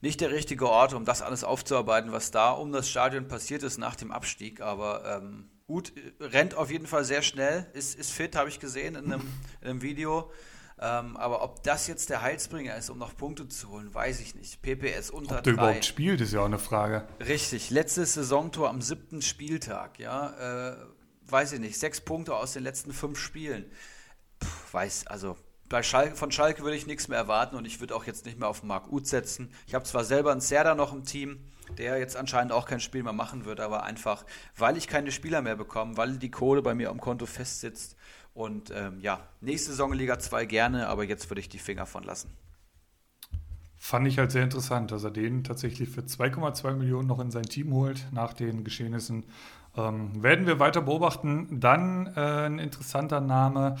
nicht der richtige Ort, um das alles aufzuarbeiten, was da um das Stadion passiert ist nach dem Abstieg. Aber ähm, Uth rennt auf jeden Fall sehr schnell, ist, ist fit, habe ich gesehen in einem, in einem Video. Ähm, aber ob das jetzt der Heilsbringer ist, um noch Punkte zu holen, weiß ich nicht. PPS unter ob der drei. überhaupt spielt, ist ja auch eine Frage. Richtig, letztes Saisontor am siebten Spieltag, ja. Äh, weiß ich nicht, sechs Punkte aus den letzten fünf Spielen weiß, also bei Schalke, von Schalke würde ich nichts mehr erwarten und ich würde auch jetzt nicht mehr auf Marc Uth setzen. Ich habe zwar selber einen Serda noch im Team, der jetzt anscheinend auch kein Spiel mehr machen wird, aber einfach, weil ich keine Spieler mehr bekomme, weil die Kohle bei mir am Konto festsitzt. Und ähm, ja, nächste Saison Liga 2 gerne, aber jetzt würde ich die Finger von lassen. Fand ich halt sehr interessant, dass er den tatsächlich für 2,2 Millionen noch in sein Team holt nach den Geschehnissen. Ähm, werden wir weiter beobachten. Dann äh, ein interessanter Name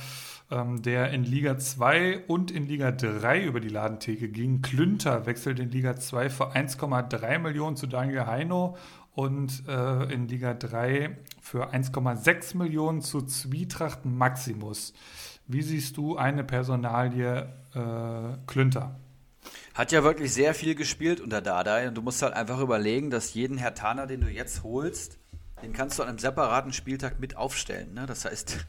ähm, der in Liga 2 und in Liga 3 über die Ladentheke ging. Klünter wechselt in Liga 2 für 1,3 Millionen zu Daniel Heino und äh, in Liga 3 für 1,6 Millionen zu Zwietracht Maximus. Wie siehst du eine Personalie äh, Klünter? Hat ja wirklich sehr viel gespielt unter Dardai und du musst halt einfach überlegen, dass jeden Herr Taner, den du jetzt holst, den kannst du an einem separaten Spieltag mit aufstellen. Ne? Das heißt,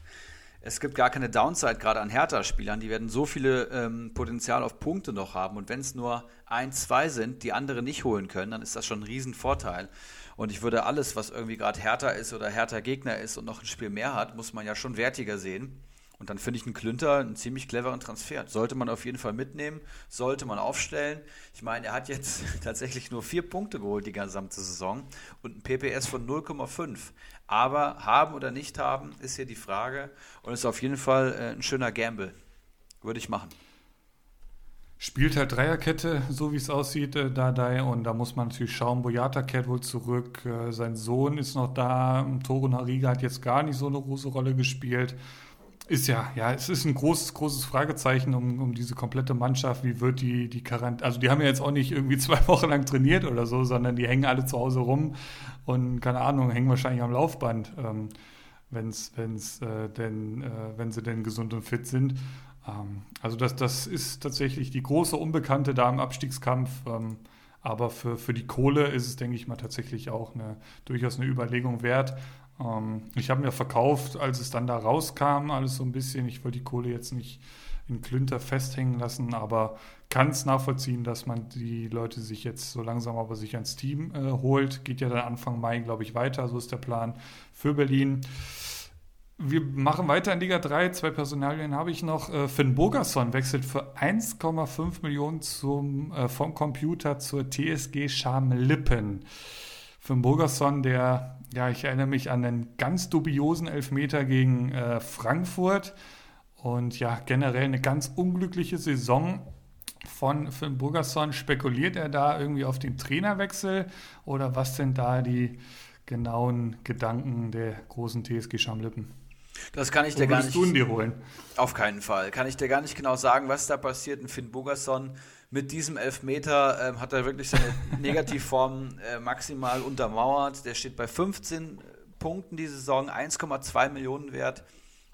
es gibt gar keine Downside gerade an Hertha-Spielern. Die werden so viele ähm, Potenzial auf Punkte noch haben. Und wenn es nur ein, zwei sind, die andere nicht holen können, dann ist das schon ein Riesenvorteil. Und ich würde alles, was irgendwie gerade härter ist oder härter Gegner ist und noch ein Spiel mehr hat, muss man ja schon wertiger sehen. Und dann finde ich einen Klünter einen ziemlich cleveren Transfer. Sollte man auf jeden Fall mitnehmen, sollte man aufstellen. Ich meine, er hat jetzt tatsächlich nur vier Punkte geholt die gesamte Saison und ein PPS von 0,5. Aber haben oder nicht haben, ist hier die Frage und ist auf jeden Fall äh, ein schöner Gamble. Würde ich machen. Spielt halt Dreierkette, so wie es aussieht, äh, Dadai. Und da muss man natürlich schauen, Boyata kehrt wohl zurück. Äh, sein Sohn ist noch da. Toro Nariga hat jetzt gar nicht so eine große Rolle gespielt. Ist ja, ja, es ist ein großes, großes Fragezeichen um, um diese komplette Mannschaft. Wie wird die, die Quarantäne? Also, die haben ja jetzt auch nicht irgendwie zwei Wochen lang trainiert oder so, sondern die hängen alle zu Hause rum und keine Ahnung, hängen wahrscheinlich am Laufband, ähm, wenn's, wenn's, äh, denn, äh, wenn sie denn gesund und fit sind. Ähm, also, das, das ist tatsächlich die große Unbekannte da im Abstiegskampf. Ähm, aber für, für die Kohle ist es, denke ich mal, tatsächlich auch eine, durchaus eine Überlegung wert. Ähm, ich habe mir verkauft, als es dann da rauskam, alles so ein bisschen. Ich wollte die Kohle jetzt nicht in Klünter festhängen lassen, aber kann es nachvollziehen, dass man die Leute sich jetzt so langsam aber sich ans Team äh, holt. Geht ja dann Anfang Mai, glaube ich, weiter. So ist der Plan für Berlin. wir machen weiter in Liga 3. Zwei Personalien habe ich noch. Äh, Finn Bogerson wechselt für 1,5 Millionen zum, äh, vom Computer zur TSG Schamlippen. Finn Bogerson, der, ja, ich erinnere mich an einen ganz dubiosen Elfmeter gegen äh, Frankfurt und ja, generell eine ganz unglückliche Saison von Finn Burgerson. Spekuliert er da irgendwie auf den Trainerwechsel oder was sind da die genauen Gedanken der großen TSG Schamlippen? Das kann ich dir gar nicht. Du ihn dir holen? Auf keinen Fall. Kann ich dir gar nicht genau sagen, was da passiert. Und Finn Bogerson mit diesem Elfmeter äh, hat er wirklich seine Negativform äh, maximal untermauert. Der steht bei 15 Punkten die Saison, 1,2 Millionen wert.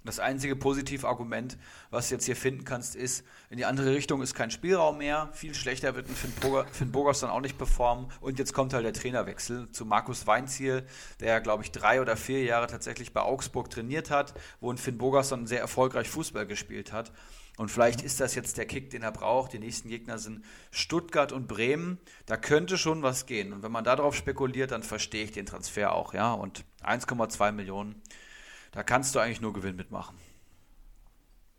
Das einzige Positivargument, was du jetzt hier finden kannst, ist, in die andere Richtung ist kein Spielraum mehr. Viel schlechter wird ein Finn, Burger, Finn Burgers dann auch nicht performen. Und jetzt kommt halt der Trainerwechsel zu Markus Weinziel, der, glaube ich, drei oder vier Jahre tatsächlich bei Augsburg trainiert hat, wo ein Finn Burgerson sehr erfolgreich Fußball gespielt hat. Und vielleicht ist das jetzt der Kick, den er braucht. Die nächsten Gegner sind Stuttgart und Bremen. Da könnte schon was gehen. Und wenn man darauf spekuliert, dann verstehe ich den Transfer auch. Ja, und 1,2 Millionen da kannst du eigentlich nur Gewinn mitmachen.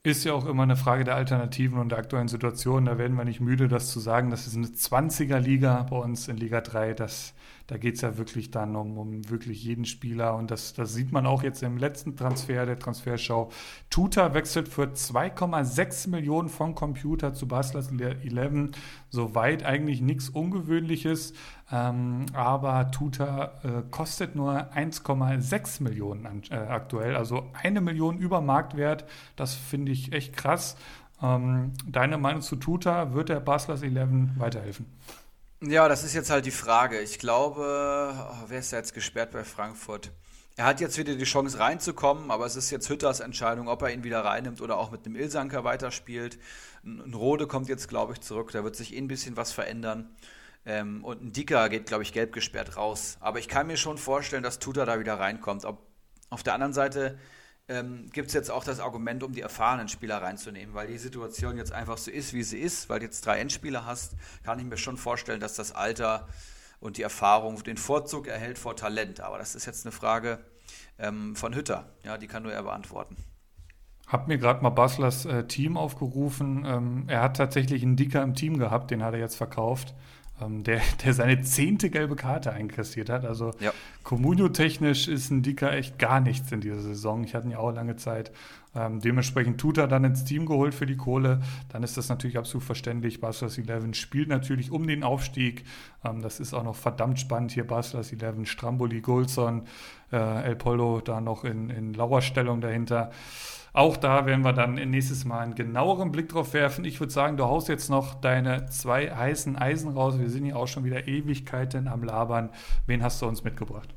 Ist ja auch immer eine Frage der Alternativen und der aktuellen Situation. Da werden wir nicht müde, das zu sagen. Das ist eine 20er-Liga bei uns in Liga 3. Das da geht es ja wirklich dann um, um wirklich jeden Spieler. Und das, das sieht man auch jetzt im letzten Transfer der Transferschau. Tuta wechselt für 2,6 Millionen von Computer zu Basler 11. Soweit eigentlich nichts Ungewöhnliches. Ähm, aber Tuta äh, kostet nur 1,6 Millionen an, äh, aktuell. Also eine Million über Marktwert. Das finde ich echt krass. Ähm, deine Meinung zu Tuta, wird der Baslers 11 weiterhelfen? Ja, das ist jetzt halt die Frage. Ich glaube, oh, wer ist da jetzt gesperrt bei Frankfurt? Er hat jetzt wieder die Chance reinzukommen, aber es ist jetzt Hütters Entscheidung, ob er ihn wieder reinnimmt oder auch mit einem Ilsanker weiterspielt. Ein Rode kommt jetzt, glaube ich, zurück. Da wird sich eh ein bisschen was verändern. Ähm, und ein Dicker geht, glaube ich, gelb gesperrt raus. Aber ich kann mir schon vorstellen, dass Tuta da wieder reinkommt. Ob, auf der anderen Seite ähm, gibt es jetzt auch das Argument, um die erfahrenen Spieler reinzunehmen, weil die Situation jetzt einfach so ist, wie sie ist, weil du jetzt drei Endspieler hast, kann ich mir schon vorstellen, dass das Alter und die Erfahrung den Vorzug erhält vor Talent. Aber das ist jetzt eine Frage ähm, von Hütter, ja, die kann nur er beantworten. Hab mir gerade mal Baslers äh, Team aufgerufen. Ähm, er hat tatsächlich einen Dicker im Team gehabt, den hat er jetzt verkauft der, der seine zehnte gelbe Karte einkassiert hat. Also ja. Comunio-technisch ist ein Dicker echt gar nichts in dieser Saison. Ich hatte ihn ja auch lange Zeit. Ähm, dementsprechend tut er dann ins Team geholt für die Kohle. Dann ist das natürlich absolut verständlich. Barcelos 11 spielt natürlich um den Aufstieg. Ähm, das ist auch noch verdammt spannend hier. Barcelos 11, Stramboli, Golson, äh, El Polo da noch in, in Lauerstellung dahinter. Auch da werden wir dann nächstes Mal einen genaueren Blick drauf werfen. Ich würde sagen, du haust jetzt noch deine zwei heißen Eisen raus. Wir sind hier auch schon wieder Ewigkeiten am Labern. Wen hast du uns mitgebracht?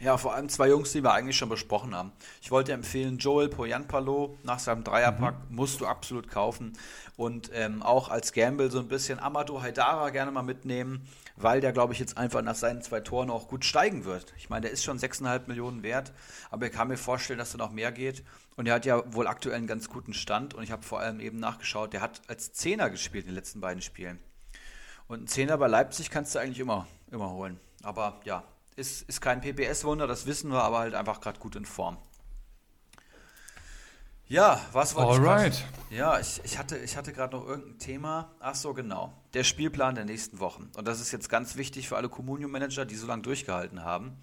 Ja, vor allem zwei Jungs, die wir eigentlich schon besprochen haben. Ich wollte empfehlen, Joel Poyanpalo nach seinem Dreierpack mhm. musst du absolut kaufen. Und ähm, auch als Gamble so ein bisschen Amadou Haidara gerne mal mitnehmen, weil der, glaube ich, jetzt einfach nach seinen zwei Toren auch gut steigen wird. Ich meine, der ist schon 6,5 Millionen wert, aber ich kann mir vorstellen, dass da noch mehr geht. Und er hat ja wohl aktuell einen ganz guten Stand und ich habe vor allem eben nachgeschaut, der hat als Zehner gespielt in den letzten beiden Spielen. Und einen Zehner bei Leipzig kannst du eigentlich immer, immer holen. Aber ja, ist, ist kein PPS-Wunder, das wissen wir, aber halt einfach gerade gut in Form. Ja, was wollte Alright. ich grad, Ja, ich, ich hatte, ich hatte gerade noch irgendein Thema. Ach so, genau. Der Spielplan der nächsten Wochen. Und das ist jetzt ganz wichtig für alle Communio-Manager, die so lange durchgehalten haben.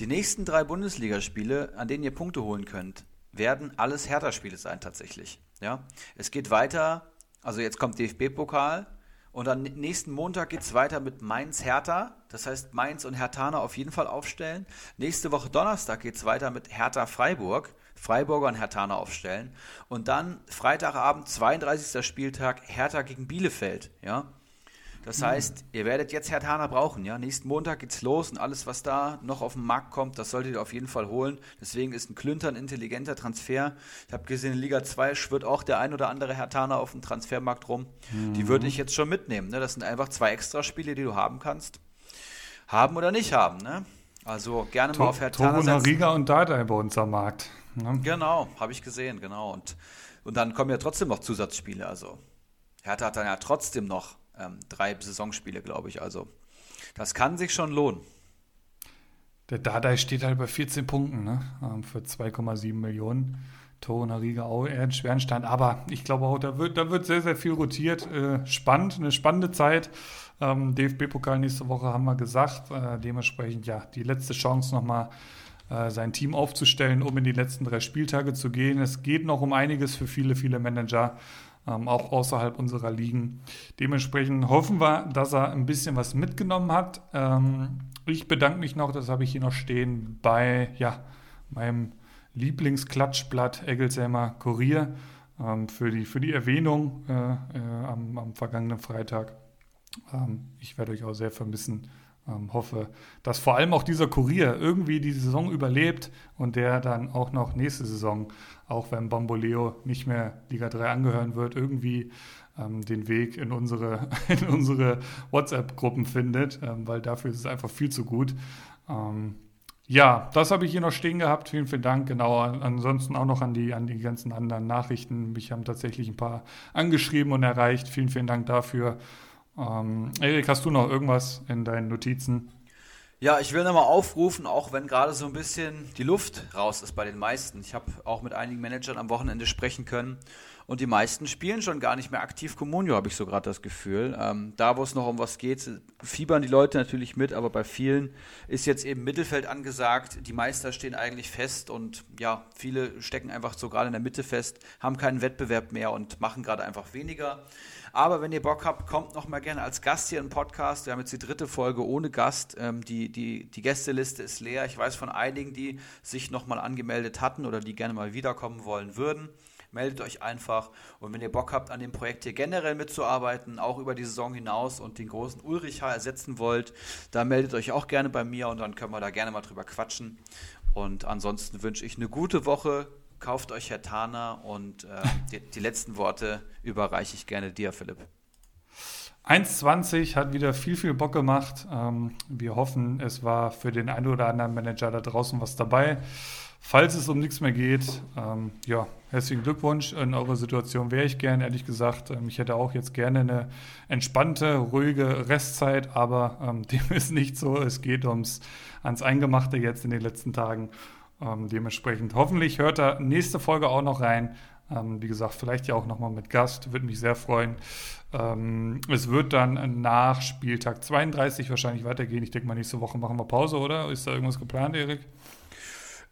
Die nächsten drei Bundesligaspiele, an denen ihr Punkte holen könnt, werden alles Hertha-Spiele sein tatsächlich. Ja? Es geht weiter, also jetzt kommt DFB-Pokal und dann nächsten Montag geht es weiter mit Mainz-Hertha. Das heißt, Mainz und Herthaner auf jeden Fall aufstellen. Nächste Woche Donnerstag geht es weiter mit Hertha-Freiburg. Freiburger und Herthaner aufstellen. Und dann Freitagabend, 32. Spieltag, Hertha gegen Bielefeld. Ja? Das heißt, ihr werdet jetzt Herr Hertaner brauchen, ja. Nächsten Montag geht's los und alles, was da noch auf den Markt kommt, das solltet ihr auf jeden Fall holen. Deswegen ist ein Klünter ein intelligenter Transfer. Ich habe gesehen, in Liga 2 schwirrt auch der ein oder andere Herr Hertaner auf dem Transfermarkt rum. Mhm. Die würde ich jetzt schon mitnehmen. Ne? Das sind einfach zwei Extraspiele, die du haben kannst. Haben oder nicht haben, ne? Also gerne mal auf Herr Hertaner setzen. Riga und Dardai bei uns am Markt. Ne? Genau, habe ich gesehen, genau. Und, und dann kommen ja trotzdem noch Zusatzspiele. Also Hertha hat dann ja trotzdem noch ähm, drei Saisonspiele, glaube ich. Also das kann sich schon lohnen. der Dardai steht halt bei 14 Punkten ne? Ähm, für 2,7 Millionen. Tore Riga auch eher einen schweren Stand. Aber ich glaube auch, da wird, da wird sehr, sehr viel rotiert. Äh, spannend, eine spannende Zeit. Ähm, DFB-Pokal nächste Woche haben wir gesagt. Äh, dementsprechend ja die letzte Chance nochmal äh, sein Team aufzustellen, um in die letzten drei Spieltage zu gehen. Es geht noch um einiges für viele, viele Manager. Ähm, auch außerhalb unserer Ligen. Dementsprechend hoffen wir, dass er ein bisschen was mitgenommen hat. Ähm, ich bedanke mich noch, das habe ich hier noch stehen, bei ja, meinem Lieblingsklatschblatt Eggelsheimer Kurier ähm, für, die, für die Erwähnung äh, äh, am, am, vergangenen Freitag. Ähm, ich werde euch auch sehr vermissen. Ähm, hoffe, dass vor allem auch dieser Kurier irgendwie die Saison überlebt und der dann auch noch nächste Saison, auch wenn Bamboleo nicht mehr Liga 3 angehören wird, irgendwie ähm, den Weg in unsere, in unsere WhatsApp-Gruppen findet, ähm, weil dafür ist es einfach viel zu gut. Ähm, ja, das habe ich hier noch stehen gehabt. Vielen, vielen Dank. Genau, ansonsten auch noch an die, an die ganzen anderen Nachrichten. Mich haben tatsächlich ein paar angeschrieben und erreicht. Vielen, vielen Dank dafür. Ähm, Erik, hast du noch irgendwas in deinen Notizen? Ja, ich will nochmal aufrufen, auch wenn gerade so ein bisschen die Luft raus ist bei den meisten. Ich habe auch mit einigen Managern am Wochenende sprechen können und die meisten spielen schon gar nicht mehr aktiv Communio, habe ich so gerade das Gefühl. Ähm, da, wo es noch um was geht, fiebern die Leute natürlich mit, aber bei vielen ist jetzt eben Mittelfeld angesagt. Die Meister stehen eigentlich fest und ja, viele stecken einfach so gerade in der Mitte fest, haben keinen Wettbewerb mehr und machen gerade einfach weniger. Aber wenn ihr Bock habt, kommt noch mal gerne als Gast hier im Podcast. Wir haben jetzt die dritte Folge ohne Gast. Ähm, die, die, die Gästeliste ist leer. Ich weiß von einigen, die sich noch mal angemeldet hatten oder die gerne mal wiederkommen wollen würden meldet euch einfach. Und wenn ihr Bock habt, an dem Projekt hier generell mitzuarbeiten, auch über die Saison hinaus und den großen Ulrich H. ersetzen wollt, da meldet euch auch gerne bei mir und dann können wir da gerne mal drüber quatschen. Und ansonsten wünsche ich eine gute Woche. Kauft euch Herr Tana und äh, die, die letzten Worte überreiche ich gerne dir, Philipp. 1,20 hat wieder viel, viel Bock gemacht. Ähm, wir hoffen, es war für den einen oder anderen Manager da draußen was dabei. Falls es um nichts mehr geht, ähm, ja, herzlichen Glückwunsch. In eurer Situation wäre ich gern, ehrlich gesagt. Ähm, ich hätte auch jetzt gerne eine entspannte, ruhige Restzeit, aber ähm, dem ist nicht so. Es geht ums ans Eingemachte jetzt in den letzten Tagen. Ähm, dementsprechend hoffentlich hört er nächste Folge auch noch rein. Ähm, wie gesagt, vielleicht ja auch nochmal mit Gast. Würde mich sehr freuen. Ähm, es wird dann nach Spieltag 32 wahrscheinlich weitergehen. Ich denke mal, nächste Woche machen wir Pause, oder? Ist da irgendwas geplant, Erik?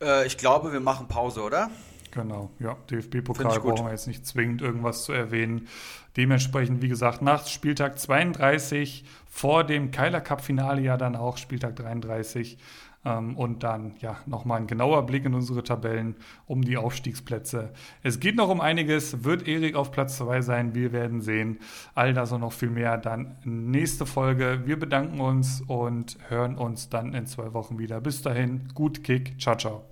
Äh, ich glaube, wir machen Pause, oder? Genau, ja. DFB-Pokal brauchen wir jetzt nicht zwingend irgendwas zu erwähnen. Dementsprechend, wie gesagt, nach Spieltag 32, vor dem Keiler Cup-Finale ja dann auch Spieltag 33. Ähm, und dann ja nochmal ein genauer Blick in unsere Tabellen um die Aufstiegsplätze. Es geht noch um einiges. Wird Erik auf Platz 2 sein? Wir werden sehen. All das und noch viel mehr dann nächste Folge. Wir bedanken uns und hören uns dann in zwei Wochen wieder. Bis dahin, gut Kick. Ciao, ciao